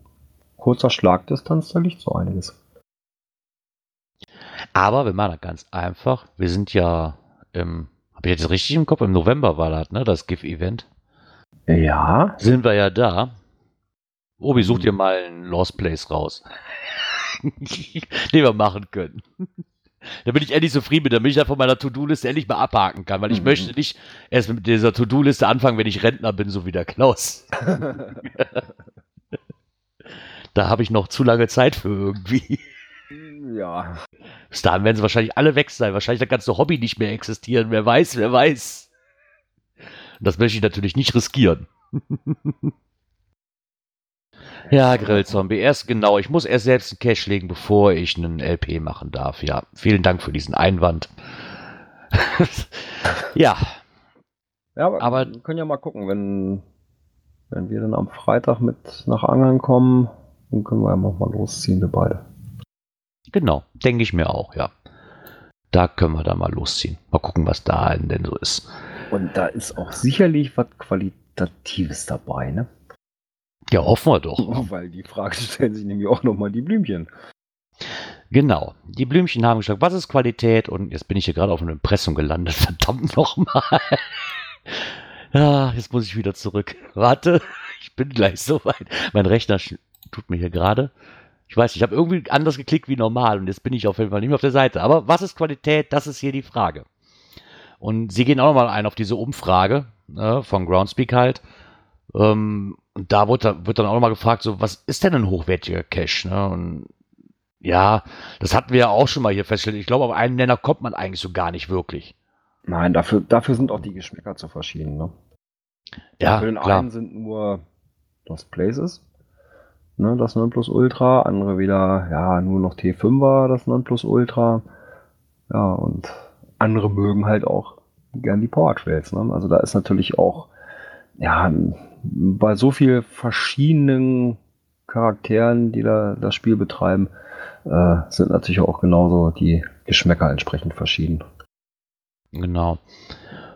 kurzer Schlagdistanz, da liegt so einiges. Aber wir machen das ganz einfach. Wir sind ja im, habe ich jetzt richtig im Kopf, im November war das, ne, das GIF-Event. Ja. Sind wir ja da. Obi, such dir mal einen Lost Place raus. [laughs] den wir machen können. Da bin ich endlich zufrieden mit, damit ich da von meiner To-Do-Liste endlich mal abhaken kann, weil ich Mhm. möchte nicht erst mit dieser To-Do-Liste anfangen, wenn ich Rentner bin, so wie der Klaus. [laughs] Da habe ich noch zu lange Zeit für irgendwie. Ja. Bis dahin werden sie wahrscheinlich alle weg sein. Wahrscheinlich das ganze Hobby nicht mehr existieren. Wer weiß, wer weiß. Das möchte ich natürlich nicht riskieren. [laughs] ja, Grillzombie. Erst genau. Ich muss erst selbst einen Cash legen, bevor ich einen LP machen darf. Ja, vielen Dank für diesen Einwand. [laughs] ja. Ja, aber, Aber- wir können ja mal gucken, wenn, wenn wir dann am Freitag mit nach Angeln kommen, dann können wir ja noch mal losziehen, wir beide. Genau, denke ich mir auch, ja. Da können wir da mal losziehen. Mal gucken, was da denn so ist. Und da ist auch sicherlich was Qualitatives dabei, ne? Ja, hoffen wir doch. [laughs] Weil die Frage stellen sich nämlich auch nochmal die Blümchen. Genau. Die Blümchen haben gesagt, was ist Qualität? Und jetzt bin ich hier gerade auf einer Impressum gelandet. [laughs] Verdammt nochmal. Ja, [laughs] jetzt muss ich wieder zurück. Warte, ich bin gleich soweit. Mein Rechner tut mir hier gerade. Ich weiß, ich habe irgendwie anders geklickt wie normal und jetzt bin ich auf jeden Fall nicht mehr auf der Seite. Aber was ist Qualität? Das ist hier die Frage. Und sie gehen auch nochmal ein auf diese Umfrage ne, von Groundspeak halt. Ähm, und da wird, wird dann auch nochmal gefragt, so, was ist denn ein hochwertiger Cache? Ne? Und ja, das hatten wir ja auch schon mal hier festgestellt. Ich glaube, auf einen Nenner kommt man eigentlich so gar nicht wirklich. Nein, dafür, dafür sind auch die Geschmäcker zu verschieden, ne? Ja, Für den klar. einen sind nur das Places, ne, das Nonplusultra, andere wieder, ja, nur noch T5er, das Nonplusultra. Ja, und andere mögen halt auch gern die Power Trails, ne? Also da ist natürlich auch, ja, bei so viel verschiedenen Charakteren, die da das Spiel betreiben, äh, sind natürlich auch genauso die Geschmäcker entsprechend verschieden. Genau.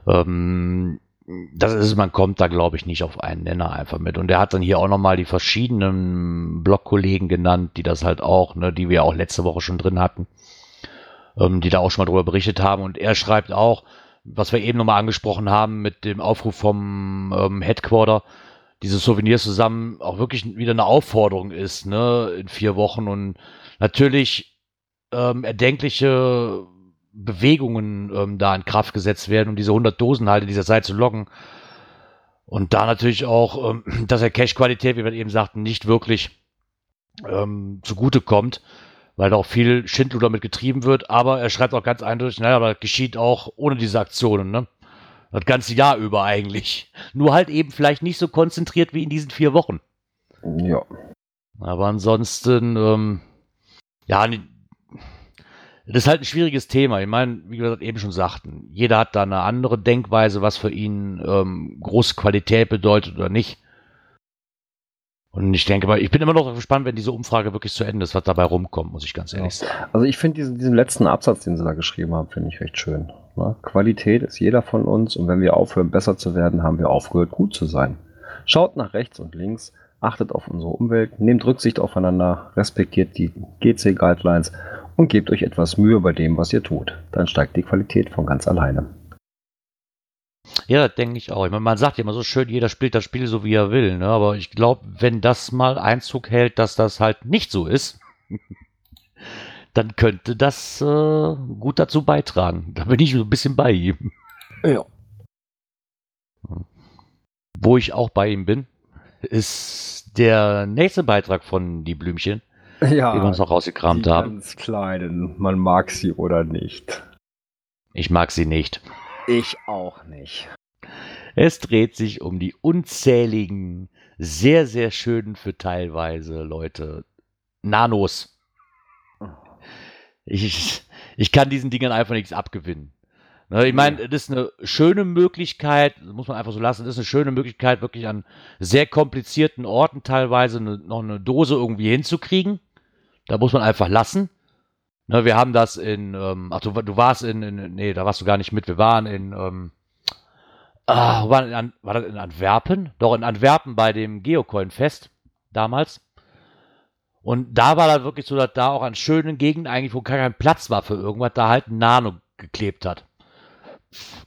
Ähm, das ist, man kommt da, glaube ich, nicht auf einen Nenner einfach mit. Und er hat dann hier auch nochmal die verschiedenen Blogkollegen genannt, die das halt auch, ne, die wir auch letzte Woche schon drin hatten, ähm, die da auch schon mal drüber berichtet haben. Und er schreibt auch, was wir eben nochmal angesprochen haben mit dem Aufruf vom ähm, Headquarter, diese Souvenirs zusammen auch wirklich wieder eine Aufforderung ist, ne, in vier Wochen und natürlich ähm, erdenkliche Bewegungen ähm, da in Kraft gesetzt werden, um diese 100 Dosen halt in dieser Zeit zu loggen. Und da natürlich auch, ähm, [clears throat] dass der Cache-Qualität, wie wir eben sagten, nicht wirklich ähm, zugute kommt, weil da auch viel Schindluder damit getrieben wird. Aber er schreibt auch ganz eindeutig, naja, aber das geschieht auch ohne diese Aktionen, ne? Das ganze Jahr über eigentlich. [laughs] Nur halt eben vielleicht nicht so konzentriert wie in diesen vier Wochen. Ja. Aber ansonsten, ähm, ja, das ist halt ein schwieriges Thema. Ich meine, wie wir eben schon sagten, jeder hat da eine andere Denkweise, was für ihn ähm, große Qualität bedeutet oder nicht. Und ich denke mal, ich bin immer noch gespannt, wenn diese Umfrage wirklich zu Ende ist, was dabei rumkommt, muss ich ganz ehrlich sagen. Also ich finde diesen, diesen letzten Absatz, den sie da geschrieben haben, finde ich recht schön. Ne? Qualität ist jeder von uns und wenn wir aufhören, besser zu werden, haben wir aufgehört, gut zu sein. Schaut nach rechts und links, achtet auf unsere Umwelt, nehmt Rücksicht aufeinander, respektiert die GC-Guidelines und gebt euch etwas Mühe bei dem, was ihr tut. Dann steigt die Qualität von ganz alleine. Ja, das denke ich auch. Ich meine, man sagt ja immer so schön, jeder spielt das Spiel so, wie er will. Ne? Aber ich glaube, wenn das mal Einzug hält, dass das halt nicht so ist, [laughs] dann könnte das äh, gut dazu beitragen. Da bin ich so ein bisschen bei ihm. Ja. Wo ich auch bei ihm bin, ist der nächste Beitrag von Die Blümchen, Ja, den wir uns noch rausgekramt die haben. ganz kleinen, man mag sie oder nicht. Ich mag sie nicht. Ich auch nicht. Es dreht sich um die unzähligen, sehr, sehr schönen für teilweise Leute Nanos. Ich, ich kann diesen Dingern einfach nichts abgewinnen. Ne, ich meine, das ist eine schöne Möglichkeit, das muss man einfach so lassen, das ist eine schöne Möglichkeit, wirklich an sehr komplizierten Orten teilweise eine, noch eine Dose irgendwie hinzukriegen. Da muss man einfach lassen. Ne, wir haben das in, ähm, ach, du, du warst in, in, nee, da warst du gar nicht mit, wir waren in, ähm, ah, wo war, in, war das in Antwerpen? Doch, in Antwerpen bei dem Geocoin-Fest damals. Und da war das wirklich so, dass da auch an schönen Gegenden eigentlich, wo kein Platz war für irgendwas, da halt ein Nano geklebt hat.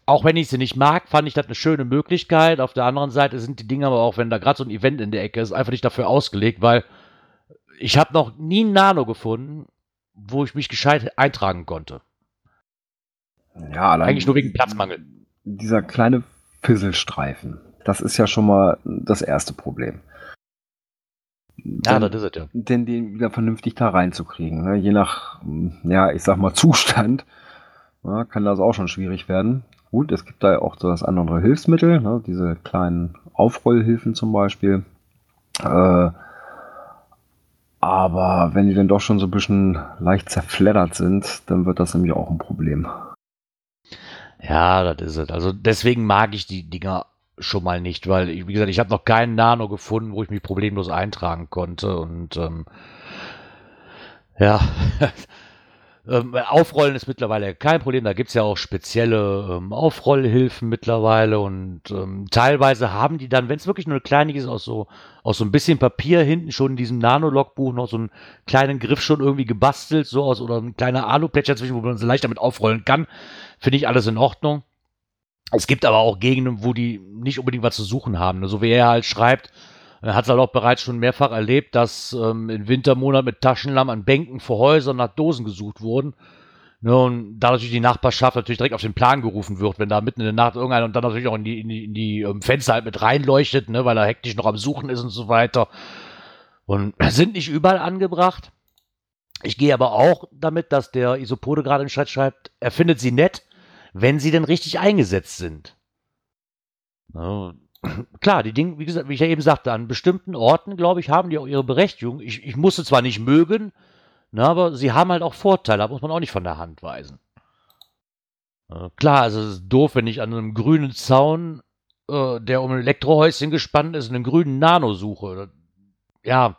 Auch wenn ich sie nicht mag, fand ich das eine schöne Möglichkeit. Auf der anderen Seite sind die Dinge aber auch, wenn da gerade so ein Event in der Ecke ist, einfach nicht dafür ausgelegt, weil ich habe noch nie ein Nano gefunden, wo ich mich gescheit eintragen konnte. Ja, allein Eigentlich nur wegen Platzmangel. Dieser kleine Fisselstreifen, das ist ja schon mal das erste Problem. Ja, dann, das ist es ja. denn den wieder vernünftig da reinzukriegen. Ne? Je nach, ja, ich sag mal, [laughs] Zustand ja, kann das auch schon schwierig werden. Gut, es gibt da ja auch so das andere Hilfsmittel, ne? diese kleinen Aufrollhilfen zum Beispiel. Äh, aber wenn die dann doch schon so ein bisschen leicht zerfleddert sind, dann wird das nämlich auch ein Problem. Ja, das ist es. Also deswegen mag ich die Dinger schon mal nicht, weil, ich, wie gesagt, ich habe noch keinen Nano gefunden, wo ich mich problemlos eintragen konnte. Und ähm, ja, [laughs] ähm, Aufrollen ist mittlerweile kein Problem. Da gibt es ja auch spezielle ähm, Aufrollhilfen mittlerweile. Und ähm, teilweise haben die dann, wenn es wirklich nur eine kleinige ist, aus so, aus so ein bisschen Papier hinten schon in diesem Nano-Logbuch noch so einen kleinen Griff schon irgendwie gebastelt, so aus oder ein kleiner Aluplätscher zwischen, wo man so leicht damit aufrollen kann. Finde ich alles in Ordnung. Es gibt aber auch Gegenden, wo die nicht unbedingt was zu suchen haben. So wie er halt schreibt, er hat es halt auch bereits schon mehrfach erlebt, dass ähm, im Wintermonat mit Taschenlampen an Bänken vor Häusern nach Dosen gesucht wurden. Ne, und da natürlich die Nachbarschaft natürlich direkt auf den Plan gerufen wird, wenn da mitten in der Nacht irgendeiner und dann natürlich auch in die, in die, in die ähm, Fenster halt mit reinleuchtet, ne, weil er hektisch noch am Suchen ist und so weiter. Und [clears throat] sind nicht überall angebracht. Ich gehe aber auch damit, dass der Isopode gerade im Chat schreibt, er findet sie nett, wenn sie denn richtig eingesetzt sind. Ja, klar, die Dinge, wie gesagt, wie ich ja eben sagte, an bestimmten Orten, glaube ich, haben die auch ihre Berechtigung. Ich, ich musste zwar nicht mögen, na, aber sie haben halt auch Vorteile, da muss man auch nicht von der Hand weisen. Äh, klar, also es ist doof, wenn ich an einem grünen Zaun, äh, der um ein Elektrohäuschen gespannt ist, einen grünen Nano suche. Ja,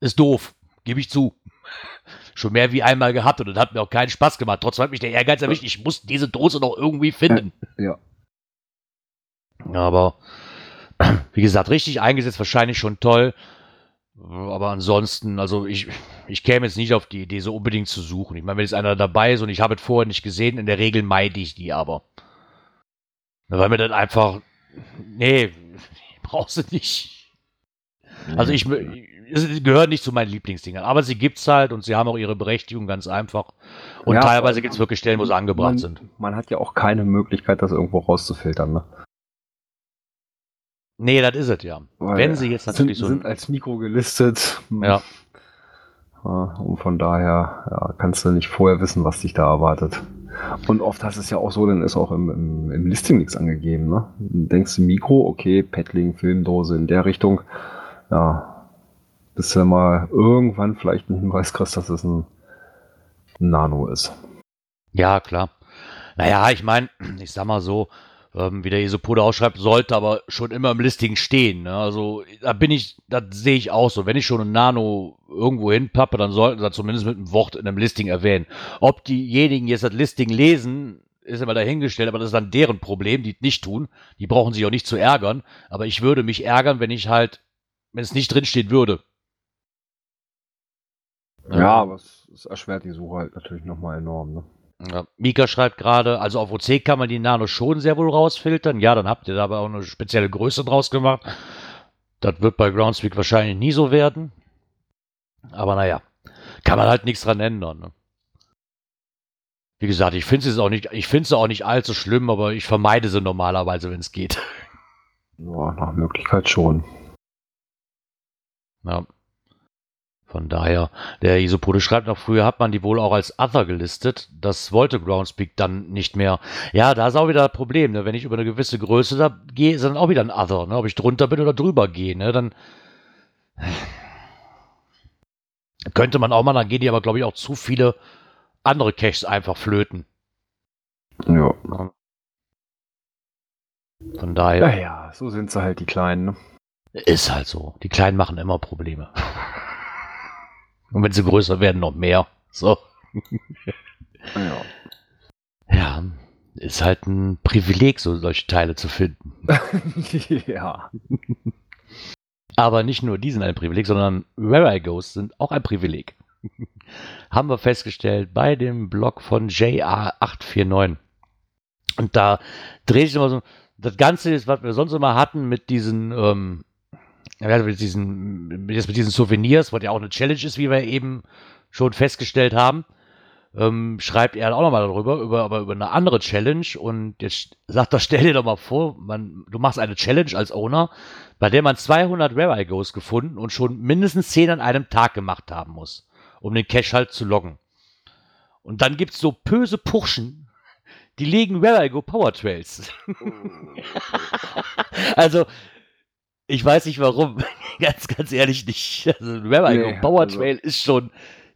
ist doof, gebe ich zu. [laughs] Schon mehr wie einmal gehabt und das hat mir auch keinen Spaß gemacht. Trotzdem hat mich der Ehrgeiz erwischt, ich muss diese Dose noch irgendwie finden. Ja. Aber [clears throat] wie gesagt, richtig eingesetzt wahrscheinlich schon toll. Aber ansonsten, also ich, ich käme jetzt nicht auf die Idee, so unbedingt zu suchen. Ich meine, wenn jetzt einer dabei ist und ich habe es vorher nicht gesehen, in der Regel meide ich die aber. Weil mir dann einfach, nee, [laughs] brauchst du nicht. Also ich, es gehört nicht zu meinen Lieblingsdingern, aber sie gibt's halt und sie haben auch ihre Berechtigung ganz einfach. Und Ja, teilweise gibt es wirklich Stellen, wo sie angebracht man, sind. Man hat ja auch keine Möglichkeit, das irgendwo rauszufiltern. Ne? Nee, das ist es ja. Weil Wenn sie jetzt natürlich sind, so. sind als Mikro gelistet. Ja. Ja, Und von daher ja, kannst du nicht vorher wissen, was dich da erwartet. Und oft hast es ja auch so, dann ist auch im, im, im Listing nichts angegeben. Ne? Denkst du Mikro, okay, Paddling, Filmdose in der Richtung. Ja, bis du mal irgendwann vielleicht einen Hinweis kriegst, dass es ein Nano ist. Ja, klar. Naja, ich meine, ich sag mal so, ähm, wie der Isopode ausschreibt, sollte aber schon immer im Listing stehen. Ne? Also da bin ich, das sehe ich auch so. Wenn ich schon ein Nano irgendwo hinpappe, dann sollten sie das zumindest mit einem Wort in einem Listing erwähnen. Ob diejenigen jetzt das Listing lesen, ist immer dahingestellt, aber das ist dann deren Problem, die es nicht tun. Die brauchen sich auch nicht zu ärgern. Aber ich würde mich ärgern, wenn ich halt, wenn es nicht drinstehen würde. Ja, aber es, es erschwert die Suche halt natürlich nochmal enorm. Ne? Ja, Mika schreibt gerade, also auf OC kann man die Nano schon sehr wohl rausfiltern. Ja, dann habt ihr da aber auch eine spezielle Größe draus gemacht. Das wird bei Groundspeak wahrscheinlich nie so werden. Aber naja, kann man halt nichts dran ändern. Ne? Wie gesagt, ich finde es auch nicht, ich finde es auch nicht allzu schlimm, aber ich vermeide sie normalerweise, wenn es geht. Ja, nach Möglichkeit schon. Ja. Von daher, der Isopode schreibt noch, früher hat man die wohl auch als Other gelistet. Das wollte Groundspeak dann nicht mehr. Ja, da ist auch wieder das Problem. Ne? Wenn ich über eine gewisse Größe da gehe, ist dann auch wieder ein Other. Ne? Ob ich drunter bin oder drüber gehe. Ne? Dann könnte man auch mal, dann gehen die aber, glaube ich, auch zu viele andere Caches einfach flöten. Ja. Von daher Naja, so sind sie halt die Kleinen. Ne? ist halt so. Die Kleinen machen immer Probleme. [laughs] Und wenn sie größer werden, noch mehr. So. Ja. Ja, ist halt ein Privileg, so solche Teile zu finden. [laughs] ja. Aber nicht nur die sind ein Privileg, sondern Where I Goes sind auch ein Privileg. [laughs] Haben wir festgestellt bei dem Blog von JA849. Und da dreht sich immer so, das Ganze ist, was wir sonst immer hatten mit diesen, ähm, ja, mit diesen, jetzt mit diesen Souvenirs, was ja auch eine Challenge ist, wie wir eben schon festgestellt haben. ähm, schreibt er auch nochmal darüber, über, aber über eine andere Challenge und jetzt sagt er, [laughs] stell dir doch mal vor, man, du machst eine Challenge als Owner, bei der man 200 Rare Goes gefunden und schon mindestens 10 an einem Tag gemacht haben muss, um den Cache halt zu loggen. Und dann gibt's so böse Purschen, die legen Rare Go Power Trails. [laughs] also, ich weiß nicht warum. [laughs] ganz, ganz ehrlich nicht. Also, Rare Nee, Power also- Trail ist schon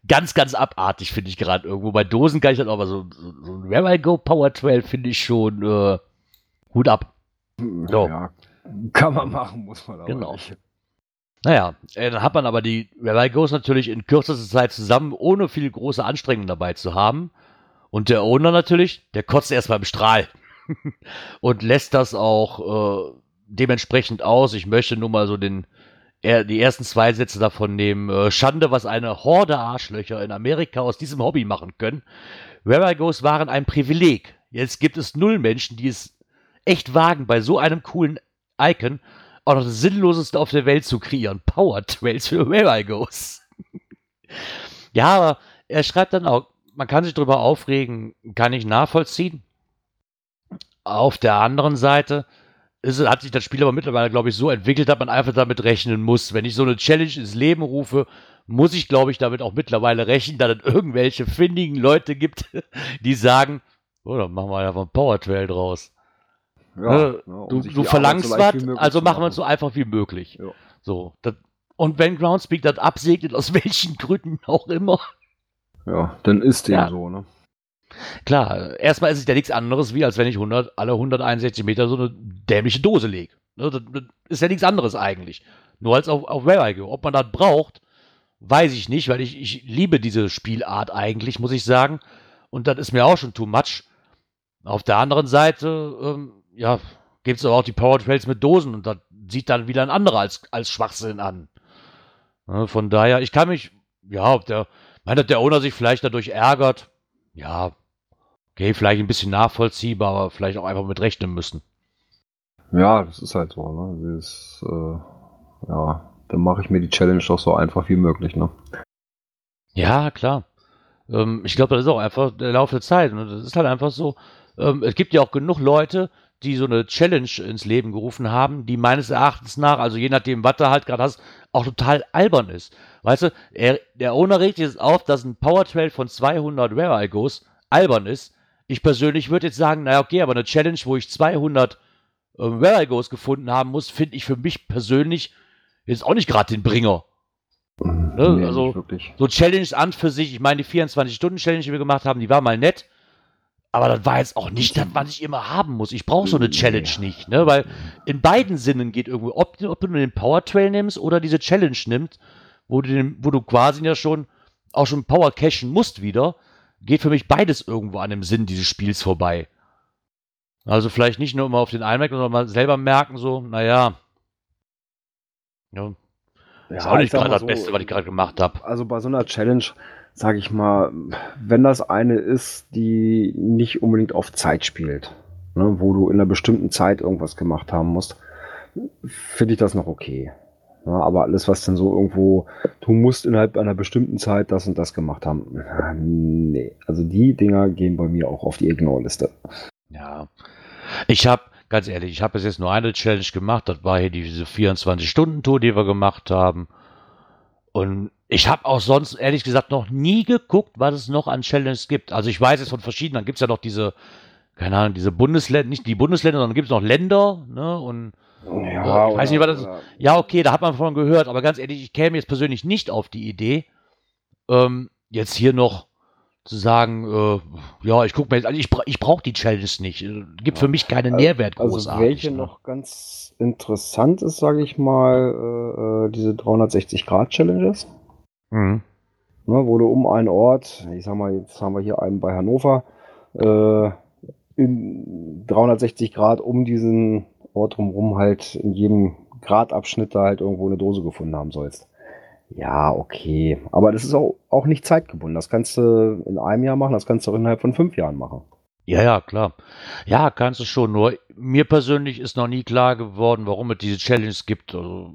ganz, ganz abartig, finde ich gerade irgendwo. Bei Dosen kann ich das auch, aber so, so, so ein Rare Go Power Trail finde ich schon äh, Hut ab. So. Ja, kann man machen, muss man aber Genau. nicht. Naja, äh, dann hat man aber die Rare Goes natürlich in kürzester Zeit zusammen, ohne viel große Anstrengung dabei zu haben. Und der Owner natürlich, der kotzt erstmal im Strahl [laughs] und lässt das auch äh, dementsprechend aus. Ich möchte nur mal so den, die ersten zwei Sätze davon nehmen. Äh, Schande, was eine Horde Arschlöcher in Amerika aus diesem Hobby machen können. Rare Goes waren ein Privileg. Jetzt gibt es null Menschen, die es echt wagen, bei so einem coolen Icon auch noch das Sinnloseste auf der Welt zu kreieren. Power Trails für Where I Goes. [laughs] ja, aber er schreibt dann auch, man kann sich darüber aufregen, kann ich nachvollziehen. Auf der anderen Seite ist, hat sich das Spiel aber mittlerweile, glaube ich, so entwickelt, dass man einfach damit rechnen muss. Wenn ich so eine Challenge ins Leben rufe, muss ich, glaube ich, damit auch mittlerweile rechnen, dass es irgendwelche findigen Leute gibt, [laughs] die sagen, oh, dann machen wir einfach einen Power Trail draus. Ja, Äh, ja, um du du verlangst so was, also machen wir es so einfach wie möglich. Ja. So, das, und wenn Groundspeak das absegnet, aus [laughs] welchen Gründen auch immer, Ja, dann ist dem so, ne? Klar, erstmal ist es ja nichts anderes, wie als wenn ich 100, alle 161 Meter so eine dämliche Dose lege. Ne, das, ist ja nichts anderes eigentlich. Nur als auf, auf IGO. Ob man das braucht, weiß ich nicht, weil ich, ich liebe diese Spielart eigentlich, muss ich sagen. Und das ist mir auch schon too much. Auf der anderen Seite, ähm, ja, gibt es auch die Power Trails mit Dosen und das sieht dann wieder ein anderer als, als Schwachsinn an. Ne, von daher, ich kann mich, ja, ob der, meint, dass der Owner sich vielleicht dadurch ärgert, ja, okay, vielleicht ein bisschen nachvollziehbar, aber vielleicht auch einfach mit rechnen müssen. Ja, das ist halt so, ne? Das, äh, ja, dann mache ich mir die Challenge doch so einfach wie möglich, ne? Ja, klar. Ähm, ich glaube, das ist auch einfach der Lauf der Zeit. Und das ist halt einfach so. Ähm, es gibt ja auch genug Leute, die so eine Challenge ins Leben gerufen haben, die meines Erachtens nach, also je nachdem, was du halt gerade hast, auch total albern ist. Weißt du, er, der Owner regt jetzt auf, dass ein Power Trail von 200 Rare Igos albern ist. Ich persönlich würde jetzt sagen, naja, okay, aber eine Challenge, wo ich 200 ähm, Rare Igos gefunden haben muss, finde ich für mich persönlich jetzt auch nicht gerade den Bringer. Nee, also-. So Challenge an für sich, ich meine, die 24-Stunden-Challenge, die wir gemacht haben, die war mal nett. Aber das war jetzt auch nicht das, was ich immer haben muss. Ich brauche so eine. Challenge nicht, ne? Weil in beiden Sinnen geht irgendwo, ob, ob du nur den Power Trail nimmst oder diese Challenge nimmst, wo du, den, wo du quasi ja schon auch schon Power cashen musst wieder, geht für mich beides irgendwo an dem Sinn dieses Spiels vorbei. Also vielleicht nicht nur immer auf den Einmerken, sondern mal selber merken, so, naja. Ja, ist auch ich nicht gerade das Beste, was ich gerade gemacht habe. Also bei so einer Challenge, sage ich mal, wenn das eine ist, die nicht unbedingt auf Zeit spielt, ne, wo du in einer bestimmten Zeit irgendwas gemacht haben musst, finde ich das noch okay. Ja, aber alles, was dann so irgendwo, du musst innerhalb einer bestimmten Zeit das und das gemacht haben, äh, nee. Also die Dinger gehen bei mir auch auf die Ignore-Liste. Ja. Ich habe, ganz ehrlich, ich habe bis jetzt nur eine Challenge gemacht. Das war hier diese 24-Stunden-Tour, die wir gemacht haben. Und ich habe auch sonst, ehrlich gesagt, noch nie geguckt, was es noch an Challenges gibt. Also ich weiß jetzt von verschiedenen, dann gibt es ja noch diese, keine Ahnung, diese Bundesländer, nicht die Bundesländer, sondern gibt es noch Länder, ne? Und Ja, ich weiß nicht, das- ja, okay, da hat man von gehört, aber ganz ehrlich, ich käme jetzt persönlich nicht auf die Idee, ähm, jetzt hier noch zu sagen, äh, ja, ich gucke mir jetzt, also ich, bra ich brauche die Challenges nicht. Äh, Gibt für mich keinen Nährwert Also großartig. welche ne? noch ganz interessant ist, sage ich mal, äh, äh, diese 360-Grad-Challenges. Mhm. ne, wo du um einen Ort, ich sag mal, jetzt haben wir hier einen bei Hannover, äh, in 360 Grad um diesen Ort drumherum halt in jedem Gradabschnitt da halt irgendwo eine Dose gefunden haben sollst. Ja, okay. Aber das ist auch, auch nicht zeitgebunden. Das kannst du in einem Jahr machen, das kannst du auch innerhalb von fünf Jahren machen. Ja, ja, klar. Ja, kannst du schon. Nur mir persönlich ist noch nie klar geworden, warum es diese Challenges gibt. Also,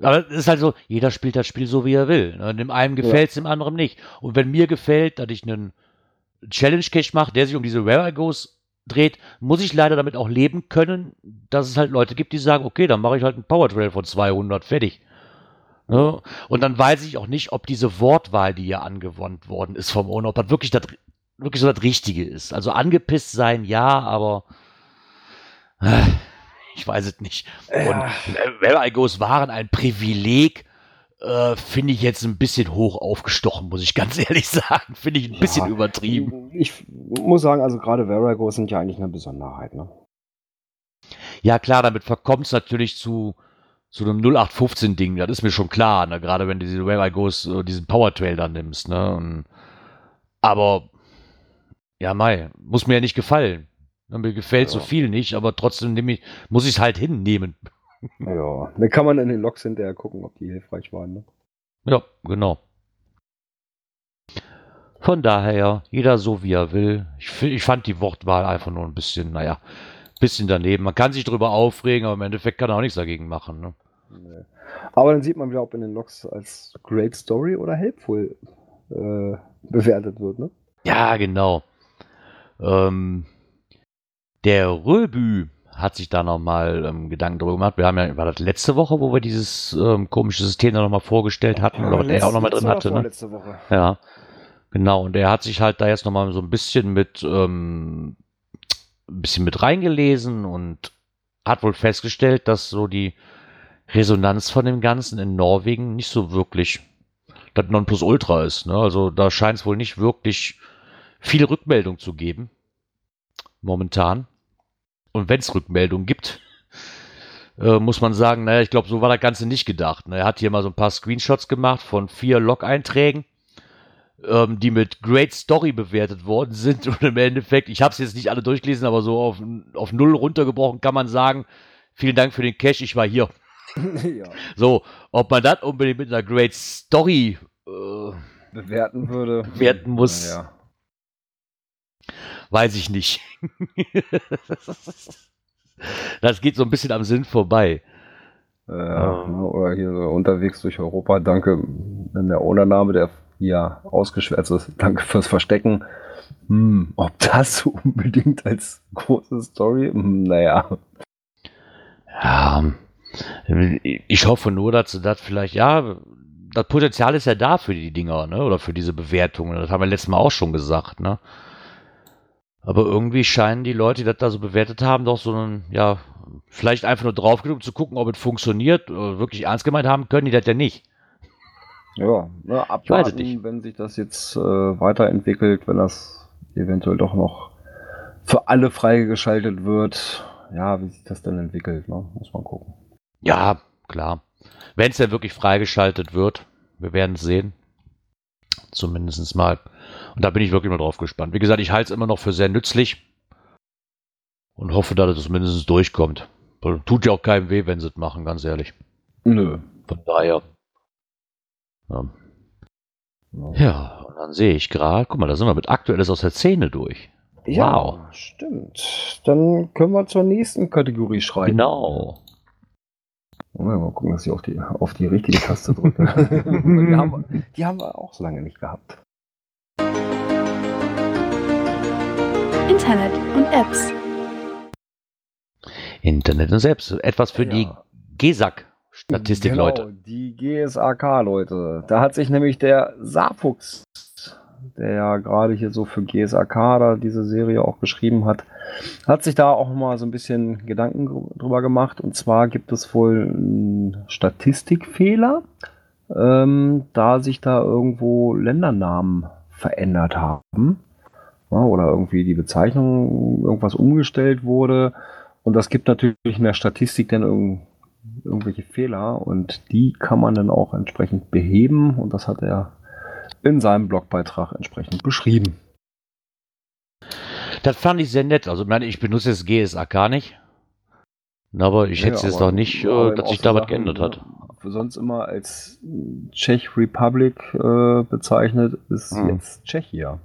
Aber es ist halt so, jeder spielt das Spiel so, wie er will. Ne? Dem einen gefällt es, dem anderen nicht. Und wenn mir gefällt, dass ich einen Challenge-Cache mache, der sich um diese Where I Goes dreht, muss ich leider damit auch leben können, dass es halt Leute gibt, die sagen, okay, dann mache ich halt einen Power Trail von 200, fertig. Ne? Und dann weiß ich auch nicht, ob diese Wortwahl, die hier angewandt worden ist vom Owner, ob das wirklich, das wirklich so das Richtige ist. Also angepisst sein, ja, aber äh, ich weiß es nicht. Und äh, Where I Goes waren ein Privileg, äh, finde ich jetzt ein bisschen hoch aufgestochen, muss ich ganz [laughs] ehrlich sagen. Finde ich ein bisschen Ja. übertrieben. Ich muss sagen, also gerade Veragos sind ja eigentlich eine Besonderheit, ne? Ja, klar, damit verkommt es natürlich zu, zu einem 0815-Ding, das ist mir schon klar, ne? gerade wenn du diese Where I Goes, äh, diesen Power Trail dann nimmst. Ne? Und, aber, ja, Mai, muss mir ja nicht gefallen. Ne, Mir gefällt so Ja. viel nicht, aber trotzdem ich, muss ich es halt hinnehmen. [laughs] Ja. Dann kann man in den Logs hinterher gucken, ob die hilfreich waren, ne? Ja, genau. Von daher, jeder so wie er will. Ich, ich fand die Wortwahl einfach nur ein bisschen, naja, bisschen daneben. Man kann sich drüber aufregen, aber im Endeffekt kann er auch nichts dagegen machen. Ne? Nee. Aber dann sieht man wieder, ob in den Logs als Great Story oder Helpful äh, bewertet wird, ne? Ja, genau. Ähm, der Röbü hat sich da nochmal ähm, Gedanken darüber gemacht. Wir haben ja, war das letzte Woche, wo wir dieses ähm, komische System da nochmal vorgestellt hatten, oder was der auch nochmal drin hatte. Ne? Letzte Woche. Ja, genau. Und er hat sich halt da jetzt nochmal so ein bisschen mit, ähm, ein bisschen mit reingelesen und hat wohl festgestellt, dass so die Resonanz von dem Ganzen in Norwegen nicht so wirklich das Nonplusultra ist. Ne? Also da scheint es wohl nicht wirklich viel Rückmeldung zu geben. Momentan. Und wenn es Rückmeldungen gibt, äh, muss man sagen, naja, ich glaube, so war das Ganze nicht gedacht. Er hat hier mal so ein paar Screenshots gemacht von vier Log-Einträgen ähm, die mit Great Story bewertet worden sind. [laughs] Und im Endeffekt, ich habe es jetzt nicht alle durchgelesen, aber so auf, auf null runtergebrochen kann man sagen, vielen Dank für den Cash, ich war hier. [laughs] ja. So, ob man das unbedingt mit einer Great Story äh, Bewerten würde. Bewerten muss. Ja. Weiß ich nicht. [laughs] das geht so ein bisschen am Sinn vorbei. Äh, Oder hier so unterwegs durch Europa. Danke, wenn der Ownername, der hier ausgeschwärzt ist. Danke fürs Verstecken. Hm, ob das [laughs] unbedingt als große Story? Hm, naja. Ja, ich hoffe nur, dass sie das vielleicht, ja, das Potenzial ist ja da für die Dinger, ne? Oder für diese Bewertungen. Das haben wir letztes Mal auch schon gesagt, ne? Aber irgendwie scheinen die Leute, die das da so bewertet haben, doch so ein, ja, vielleicht einfach nur drauf genug zu gucken, ob es funktioniert, oder wirklich ernst gemeint haben, können die das ja nicht. Ja, ne, weiß es abwarten, wenn sich das jetzt äh, weiterentwickelt, wenn das eventuell doch noch für alle freigeschaltet wird. Ja, wie sich das dann entwickelt, ne? muss man gucken. Ja, klar. Wenn es denn wirklich freigeschaltet wird, wir werden es sehen. Zumindest mal. Und da bin ich wirklich mal drauf gespannt. Wie gesagt, ich halte es immer noch für sehr nützlich und hoffe, dass es zumindest durchkommt. Tut ja auch keinem weh, wenn sie es machen, ganz ehrlich. Nö. Von daher. Ja, Ja. und dann sehe ich gerade, guck mal, da sind wir mit Aktuelles aus der Szene durch. Ja, Wow. stimmt. Dann können wir zur nächsten Kategorie schreiten. Genau. Moment, Mal gucken, dass ich auf die, auf die richtige Taste drücke. [laughs] die, haben, die haben wir auch so lange nicht gehabt. Internet und Apps. Internet und selbst. Etwas für die Ja. GESAG-Statistik, genau, Leute. Die GSAK-Leute. Da hat sich nämlich der Saarfuchs, der ja gerade hier so für GSAK da diese Serie auch geschrieben hat, hat sich da auch mal so ein bisschen Gedanken drüber gemacht. Und zwar gibt es wohl einen Statistikfehler, ähm, da sich da irgendwo Ländernamen verändert haben. Ja, oder irgendwie die Bezeichnung irgendwas umgestellt wurde. Und das gibt natürlich in der Statistik dann irgend, irgendwelche Fehler und die kann man dann auch entsprechend beheben und das hat er in seinem Blogbeitrag entsprechend beschrieben. Das fand ich sehr nett. Also, ich meine, ich benutze jetzt GSAK nicht. Aber ich hätte es Ja, jetzt noch nicht, äh, dass sich da was geändert hat. äh, Sonst immer als Czech Republic äh, bezeichnet, ist Mhm. jetzt Tschechia.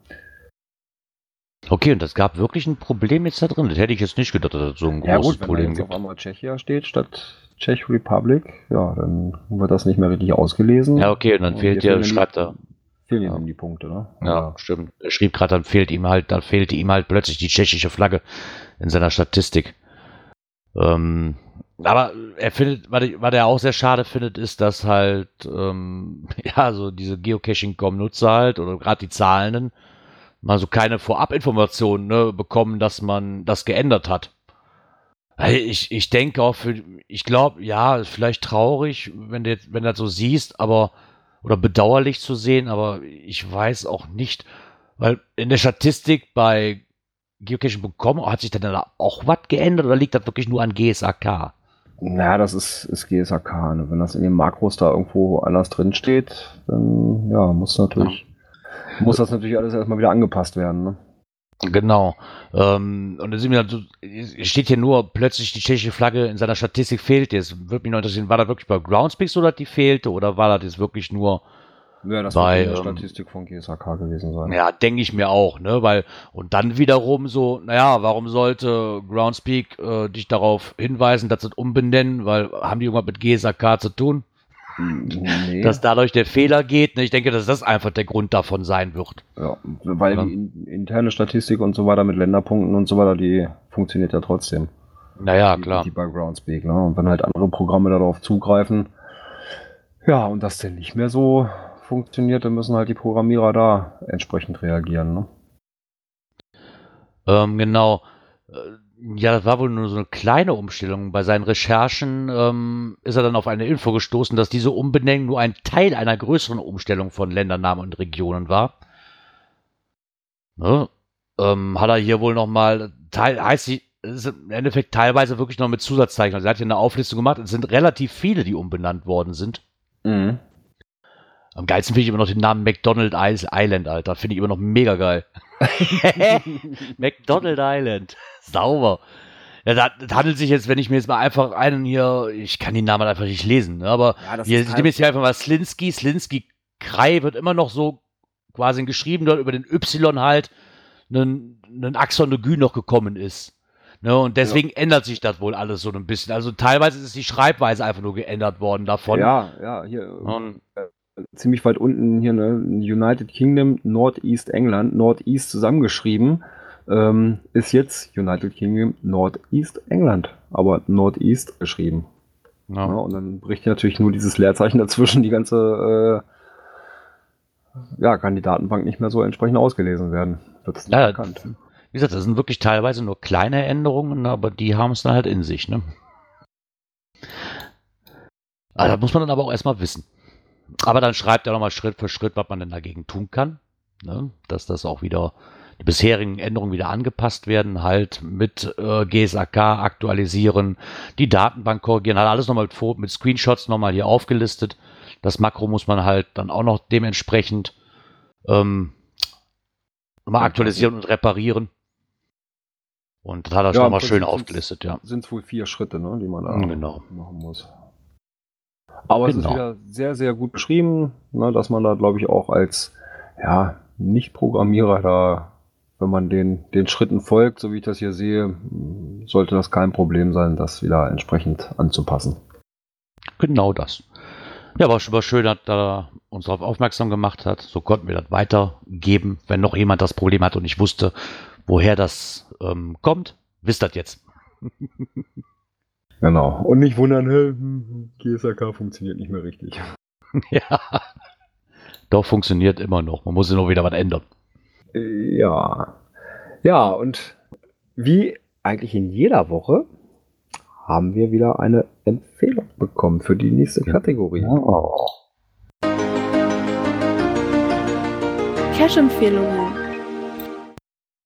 Okay, und das gab wirklich ein Problem jetzt da drin. Das hätte ich jetzt nicht gedacht, dass das so ein Ja großes gut, wenn Problem jetzt auf gibt. einmal Tschechia steht statt Czech Republic, ja, dann wird das nicht mehr richtig ausgelesen. Ja, okay, und dann Und fehlt dir, schreibt er. Fehlen Ja. ihm die Punkte, ne? Ja, stimmt. Er schrieb gerade, dann fehlt ihm halt, dann fehlte ihm halt plötzlich die tschechische Flagge in seiner Statistik. Ähm, aber er findet, was, er auch sehr schade findet, ist, dass halt, ähm, [laughs] ja, so diese Geocaching.com-Nutzer halt, oder gerade die Zahlenden, mal so keine Vorabinformationen ne, bekommen, dass man das geändert hat. Ich, ich denke auch für, ich glaube, ja, ist vielleicht traurig, wenn du, jetzt- wenn du das so siehst, aber, oder bedauerlich zu sehen, aber ich weiß auch nicht, weil in der Statistik bei geocaching.com hat sich dann da auch was geändert oder liegt das wirklich nur an GSAK? Naja, das ist, ist GSAK. Ne? Wenn das in den Makros da irgendwo anders drin steht, dann ja, muss natürlich, muss das natürlich alles erstmal wieder angepasst werden. Ne? Genau. Ähm, und dann sind wir dann so, steht hier nur plötzlich die tschechische Flagge in seiner Statistik fehlt jetzt. Würde mich noch interessieren, war das wirklich bei Groundspeak so, dass die fehlte oder war das jetzt wirklich nur Ja, das Bei, wird in der ähm, Statistik von GSAK gewesen sein. Ja, denke ich mir auch, ne? Weil, und dann wiederum so, naja, warum sollte Groundspeak äh, dich darauf hinweisen, dass sie es umbenennen, weil haben die irgendwas mit GSAK zu tun? Nee. Dass dadurch der Fehler geht, ne? Ich denke, dass das einfach der Grund davon sein wird. ja, weil Ja. die in, interne Statistik und so weiter mit Länderpunkten und so weiter, die funktioniert ja trotzdem. Naja, die, klar. Die bei Groundspeak, ne? Und wenn halt andere Programme darauf zugreifen, ja, und das denn nicht mehr so funktioniert, dann müssen halt die Programmierer da entsprechend reagieren, ne? Ähm, genau. Äh, Ja, das war wohl nur so eine kleine Umstellung. Bei seinen Recherchen ähm, ist er dann auf eine Info gestoßen, dass diese Umbenennung nur ein Teil einer größeren Umstellung von Ländernamen und Regionen war. Ne? Ähm, hat er hier wohl nochmal, heißt sie, ist im Endeffekt teilweise wirklich noch mit Zusatzzeichen. Also er hat hier eine Auflistung gemacht. Es sind relativ viele, die umbenannt worden sind. Mhm. Am geilsten finde ich immer noch den Namen McDonald Is- Island, Alter. Finde ich immer noch mega geil. [laughs] McDonald Island. Sauber. Ja, das, das handelt sich jetzt, wenn ich mir jetzt mal einfach einen hier, ich kann den Namen einfach nicht lesen, ne, aber Ja, hier, ist ich halt- nehme jetzt hier einfach mal Slinsky. Slinsky Krei wird immer noch so quasi geschrieben, dort über den Y halt ein, ein Axon de Gü noch gekommen ist. Ne, und deswegen ändert sich das wohl alles so ein bisschen. Also teilweise ist die Schreibweise einfach nur geändert worden davon. Ja, ja, hier Und, ziemlich weit unten hier, ne? United Kingdom, Northeast England, Northeast zusammengeschrieben, ähm, ist jetzt United Kingdom, Northeast England, aber Northeast geschrieben. ja. Ja, und dann bricht natürlich nur dieses Leerzeichen dazwischen, die ganze äh, ja, kann die Datenbank nicht mehr so entsprechend ausgelesen werden. Wird es nicht Ja, erkannt. Wie gesagt, das sind wirklich teilweise nur kleine Änderungen, aber die haben es dann halt in sich, ne? Ah, das muss man dann aber auch erstmal wissen. Aber dann schreibt er nochmal Schritt für Schritt, was man denn dagegen tun kann. Ne? Dass das auch wieder, die bisherigen Änderungen wieder angepasst werden, halt mit äh, GSAK aktualisieren, die Datenbank korrigieren, hat alles nochmal mit, mit Screenshots nochmal hier aufgelistet. Das Makro muss man halt dann auch noch dementsprechend ähm, mal aktualisieren und reparieren. Und das hat er Ja, schon mal schön aufgelistet, ja. Sind es wohl vier Schritte, ne, die man da Genau. machen muss. Aber es ist Genau. wieder sehr, sehr gut beschrieben, ne, dass man da, glaube ich, auch als ja, Nicht-Programmierer da, wenn man den, den Schritten folgt, so wie ich das hier sehe, sollte das kein Problem sein, das wieder entsprechend anzupassen. Genau das. Ja, war, war schön, dass er uns darauf aufmerksam gemacht hat. So konnten wir das weitergeben. Wenn noch jemand das Problem hat und ich wusste, woher das ähm, kommt, wisst das jetzt. [laughs] Genau. Und nicht wundern, hä, hm, GSAK funktioniert nicht mehr richtig. [laughs] ja. Doch, funktioniert immer noch. Man muss nur wieder was ändern. Ja. Ja, und wie eigentlich in jeder Woche haben wir wieder eine Empfehlung bekommen für die nächste Kategorie. Cash-Empfehlungen.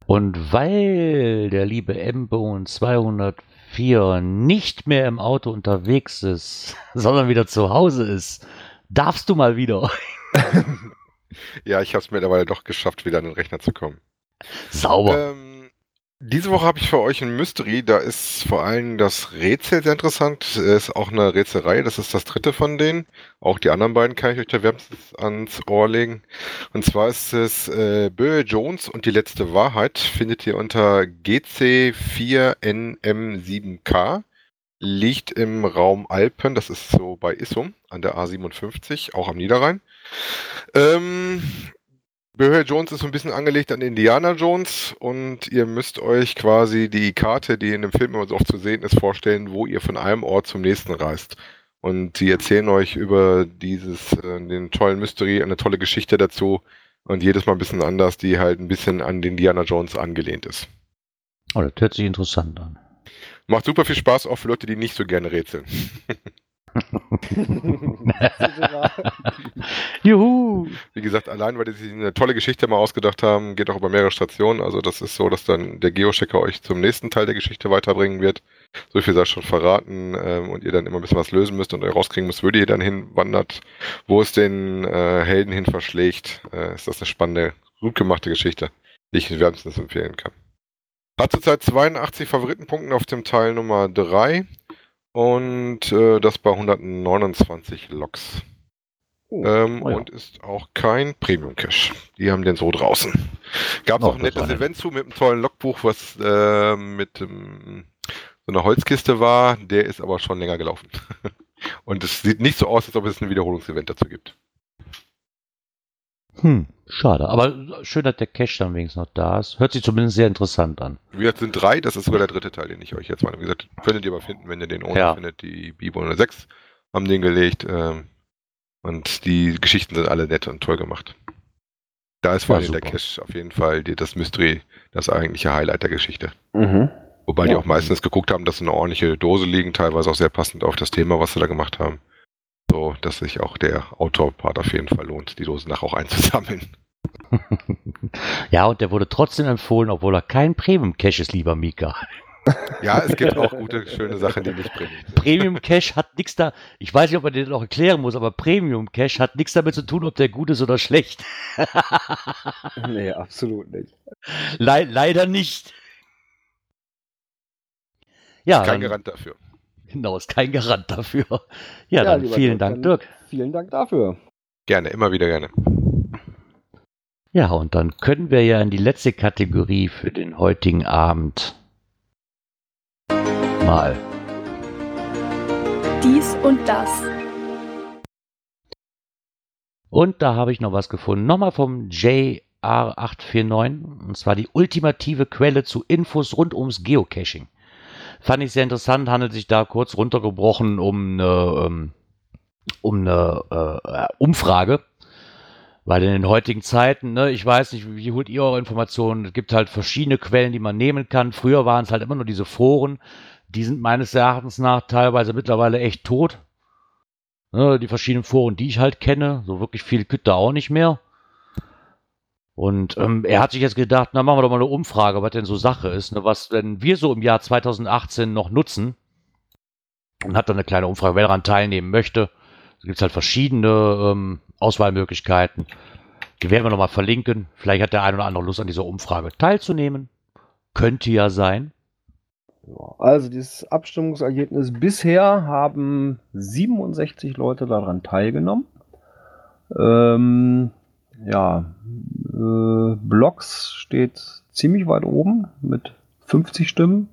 Und weil der liebe M-Bone 204 nicht mehr im Auto unterwegs ist, [laughs] sondern wieder zu Hause ist, darfst du mal wieder. [laughs] Ja, ich habe es mittlerweile doch geschafft, wieder an den Rechner zu kommen. Sauber. Ähm, diese Woche habe ich für euch ein Mystery. Da ist vor allem das Rätsel sehr interessant. Es ist auch eine Rätselreihe. Das ist das dritte von denen. Auch die anderen beiden kann ich euch da wärmstens ans Ohr legen. Und zwar ist es äh, Bill Jones und die letzte Wahrheit. Findet ihr unter GC4NM7K. liegt im Raum Alpen, das ist so bei Issum an der A57, auch am Niederrhein. Ähm, Böher Jones ist so ein bisschen angelegt an Indiana Jones und ihr müsst euch quasi die Karte, die in dem Film immer so oft zu sehen ist, vorstellen, wo ihr von einem Ort zum nächsten reist. Und sie erzählen euch über dieses, äh, den tollen Mystery, eine tolle Geschichte dazu und jedes Mal ein bisschen anders, die halt ein bisschen an den Indiana Jones angelehnt ist. Oh, das hört sich interessant an. Macht super viel Spaß, auch für Leute, die nicht so gerne rätseln. [laughs] [laughs] Juhu! Wie gesagt, allein weil die sich eine tolle Geschichte mal ausgedacht haben, geht auch über mehrere Stationen. Also das ist so, dass dann der Geochecker euch zum nächsten Teil der Geschichte weiterbringen wird. So viel sei schon verraten ähm, und ihr dann immer ein bisschen was lösen müsst und euch rauskriegen müsst, wo ihr dann hinwandert, wo es den äh, Helden hin verschlägt. Äh, ist das eine spannende, gut gemachte Geschichte, die ich wärmstens empfehlen kann. Hat zurzeit 82 Favoritenpunkten auf dem Teil Nummer 3 und äh, das bei 129 Loks. Oh, ähm, oh ja. Und ist auch kein Premium-Cache. Die haben den so draußen. Gab es auch ein nettes. Event zu mit einem tollen Logbuch, was äh, mit ähm, so einer Holzkiste war. Der ist aber schon länger gelaufen. [laughs] und es sieht nicht so aus, als ob es ein Wiederholungsevent dazu gibt. Hm, schade. Aber schön, dass der Cache dann wenigstens noch da ist. Hört sich zumindest sehr interessant an. Wie gesagt, sind drei, das ist sogar der dritte Teil, den ich euch jetzt meine. Wie gesagt, könntet ihr aber finden, wenn ihr den ohne Ja. findet. Die Bibo 06 haben den gelegt. Ähm, und die Geschichten sind alle nett und toll gemacht. Da ist vor Ja, allem der super. Cache auf jeden Fall die, das Mystery, das eigentliche Highlight der Geschichte. Mhm. Wobei die Ja. auch meistens geguckt haben, dass sie eine ordentliche Dose liegen, teilweise auch sehr passend auf das Thema, was sie da gemacht haben. So, dass sich auch der Autorpart auf jeden Fall lohnt, die Dose nachher auch einzusammeln. [laughs] Ja, und der wurde trotzdem empfohlen, obwohl er kein Premium-Cache ist, lieber Mika. [laughs] Ja, es gibt auch gute, schöne Sachen, die nicht bringen. Premium-Cache hat nichts da. Ich weiß nicht, ob man den noch erklären muss, aber Premium-Cache hat nichts damit zu tun, ob der gut ist oder schlecht. [laughs] Nee, absolut nicht. Le leider nicht. Ja, Kein Garant dafür. Genau, ist kein Garant dafür. [laughs] Ja, dann lieber vielen Dirk, Dank, dann Dirk. Vielen Dank dafür. Gerne, immer wieder gerne. Ja, und dann können wir ja in die letzte Kategorie für den heutigen Abend mal. Dies und das. Und da habe ich noch was gefunden. Nochmal vom JR849. Und zwar die ultimative Quelle zu Infos rund ums Geocaching. Fand ich sehr interessant. Handelt sich da kurz runtergebrochen um eine, ähm, um eine äh, Umfrage. Weil in den heutigen Zeiten, ne, ich weiß nicht, wie holt ihr eure Informationen? Es gibt halt verschiedene Quellen, die man nehmen kann. Früher waren es halt immer nur diese Foren. Die sind meines Erachtens nach teilweise mittlerweile echt tot. Ne, die verschiedenen Foren, die ich halt kenne. So wirklich viel gibt da auch nicht mehr. Und ähm, er hat sich jetzt gedacht, na machen wir doch mal eine Umfrage, was denn so Sache ist, ne, was denn wir so im Jahr 2018 noch nutzen. Und hat dann eine kleine Umfrage, wer daran teilnehmen möchte. Es gibt halt verschiedene ähm, Auswahlmöglichkeiten. Die werden wir nochmal verlinken. Vielleicht hat der ein oder andere Lust an dieser Umfrage teilzunehmen. Könnte ja sein. Also dieses Abstimmungsergebnis bisher haben 67 Leute daran teilgenommen. Ähm, ja, äh, Blogs steht ziemlich weit oben mit 50 Stimmen.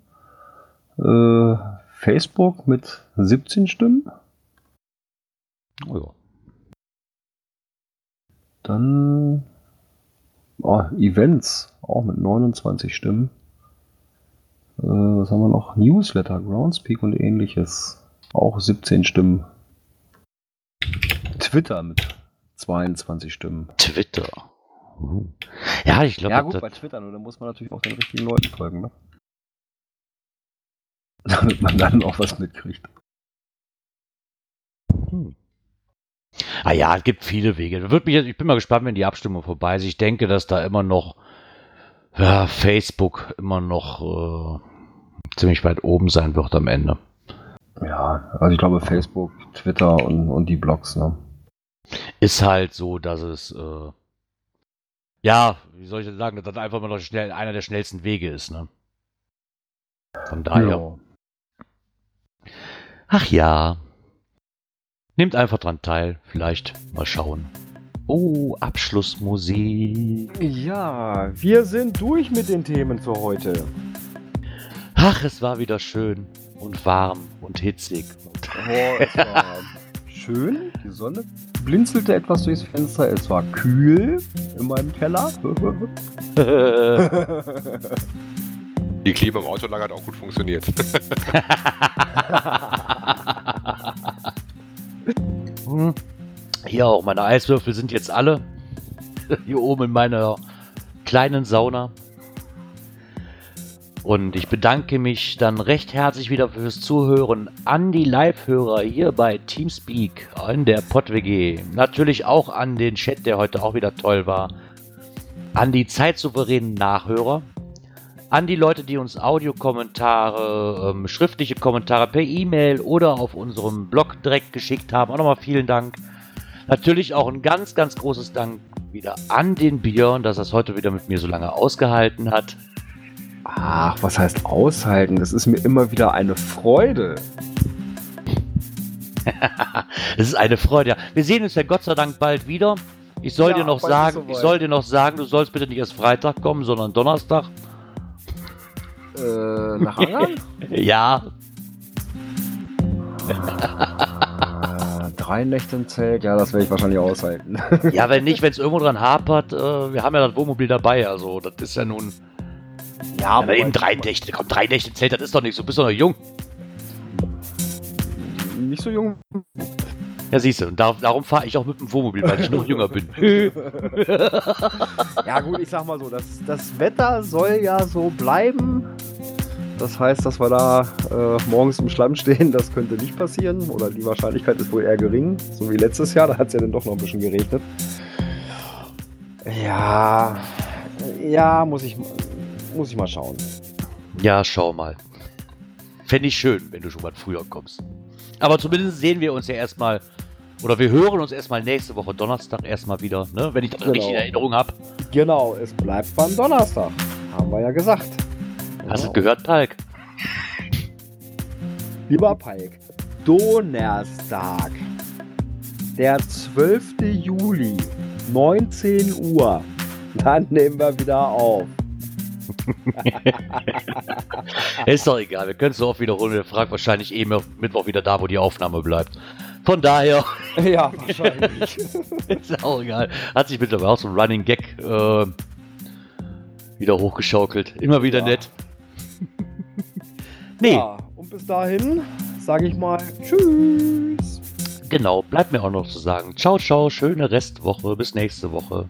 Äh, Facebook mit 17 Stimmen. Oh ja. Dann oh, Events auch mit 29 Stimmen. Äh, was haben wir noch? Newsletter, Groundspeak und ähnliches. Auch 17 Stimmen. Twitter mit 22 Stimmen. Twitter. Uh. Ja, ich glaube, ja gut, bei Twitter, nur da muss man natürlich auch den richtigen Leuten folgen, ne? [laughs] Damit man dann auch was mitkriegt. Hm. Ah ja, es gibt viele Wege. Wird mich, ich bin mal gespannt, wenn die Abstimmung vorbei ist. Ich denke, dass da immer noch ja, Facebook immer noch äh, ziemlich weit oben sein wird am Ende. Ja, also ich glaube Facebook, Twitter und, und die Blogs, ne? Ist halt so, dass es äh, ja, wie soll ich das sagen, dass das einfach mal noch schnell einer der schnellsten Wege ist, ne? Von daher. Ja. Ach ja. Nehmt einfach dran teil. Vielleicht mal schauen. Oh, Abschlussmusik. Ja, wir sind durch mit den Themen für heute. Ach, es war wieder schön. und warm und hitzig. Und Oh, es war [laughs] schön. Die Sonne blinzelte etwas durchs Fenster. Es war kühl in meinem Keller. [laughs] Die Klima im Autolager hat auch gut funktioniert. Hm. [laughs] Hier auch, meine Eiswürfel sind jetzt alle. [laughs] Hier oben in meiner kleinen Sauna. Und ich bedanke mich dann recht herzlich wieder fürs Zuhören an die Live-Hörer hier bei Teamspeak in der PodWG. Natürlich auch an den Chat, der heute auch wieder toll war. An die zeitsouveränen Nachhörer. An die Leute, die uns Audiokommentare, ähm, schriftliche Kommentare per E-Mail oder auf unserem Blog direkt geschickt haben. Auch nochmal vielen Dank. Natürlich auch ein ganz, ganz großes Dank wieder an den Björn, dass er es heute wieder mit mir so lange ausgehalten hat. Ach, was heißt aushalten? Das ist mir immer wieder eine Freude. [laughs] Es ist eine Freude. Ja. Wir sehen uns ja Gott sei Dank bald wieder. Ich soll Ja, dir noch bald ist sagen, soweit. ich soll dir noch sagen, du sollst bitte nicht erst Freitag kommen, sondern Donnerstag. Äh, nach Angern? [laughs] Ja, äh, drei Nächte im Zelt, ja, das werde ich wahrscheinlich aushalten. ja, wenn nicht, [laughs] wenn es irgendwo dran hapert, äh, wir haben ja das Wohnmobil dabei, also das ist ja nun. Ja, Aber eben drei Nächte, komm, drei Nächte Zelt, das ist doch nicht so, du bist doch noch jung. Nicht so jung. Ja, siehst du, und dar darum fahre ich auch mit dem Wohnmobil, weil ich noch jünger bin. [laughs] Ja gut, ich sag mal so, das, das Wetter soll ja so bleiben. Das heißt, dass wir da äh, morgens im Schlamm stehen, das könnte nicht passieren. Oder die Wahrscheinlichkeit ist wohl eher gering. So wie letztes Jahr, da hat es ja dann doch noch ein bisschen geregnet. Ja, ja, muss ich, muss ich mal schauen. Ja, schau mal. Fände ich schön, wenn du schon mal früher kommst. Aber zumindest sehen wir uns ja erstmal, oder wir hören uns erstmal nächste Woche Donnerstag erstmal wieder, ne? wenn ich das Genau. richtig in Erinnerung habe. Genau, es bleibt beim Donnerstag. Haben wir ja gesagt. Hast du Genau. gehört, Palk? Lieber Palk, Donnerstag, der 12. Juli, 19 Uhr. Dann nehmen wir wieder auf. [laughs] Ist doch egal, wir können es so oft wiederholen. Wir fragen wahrscheinlich eh Mitt- Mittwoch wieder da, wo die Aufnahme bleibt. Von daher Ja, wahrscheinlich. [laughs] ist auch egal. Hat sich mittlerweile auch so ein Running Gag äh, wieder hochgeschaukelt. Immer wieder Ja. nett. [laughs] nee, Ja, und bis dahin sage ich mal Tschüss. genau. Bleibt mir auch noch zu sagen. Ciao, ciao. Schöne Restwoche. Bis nächste Woche.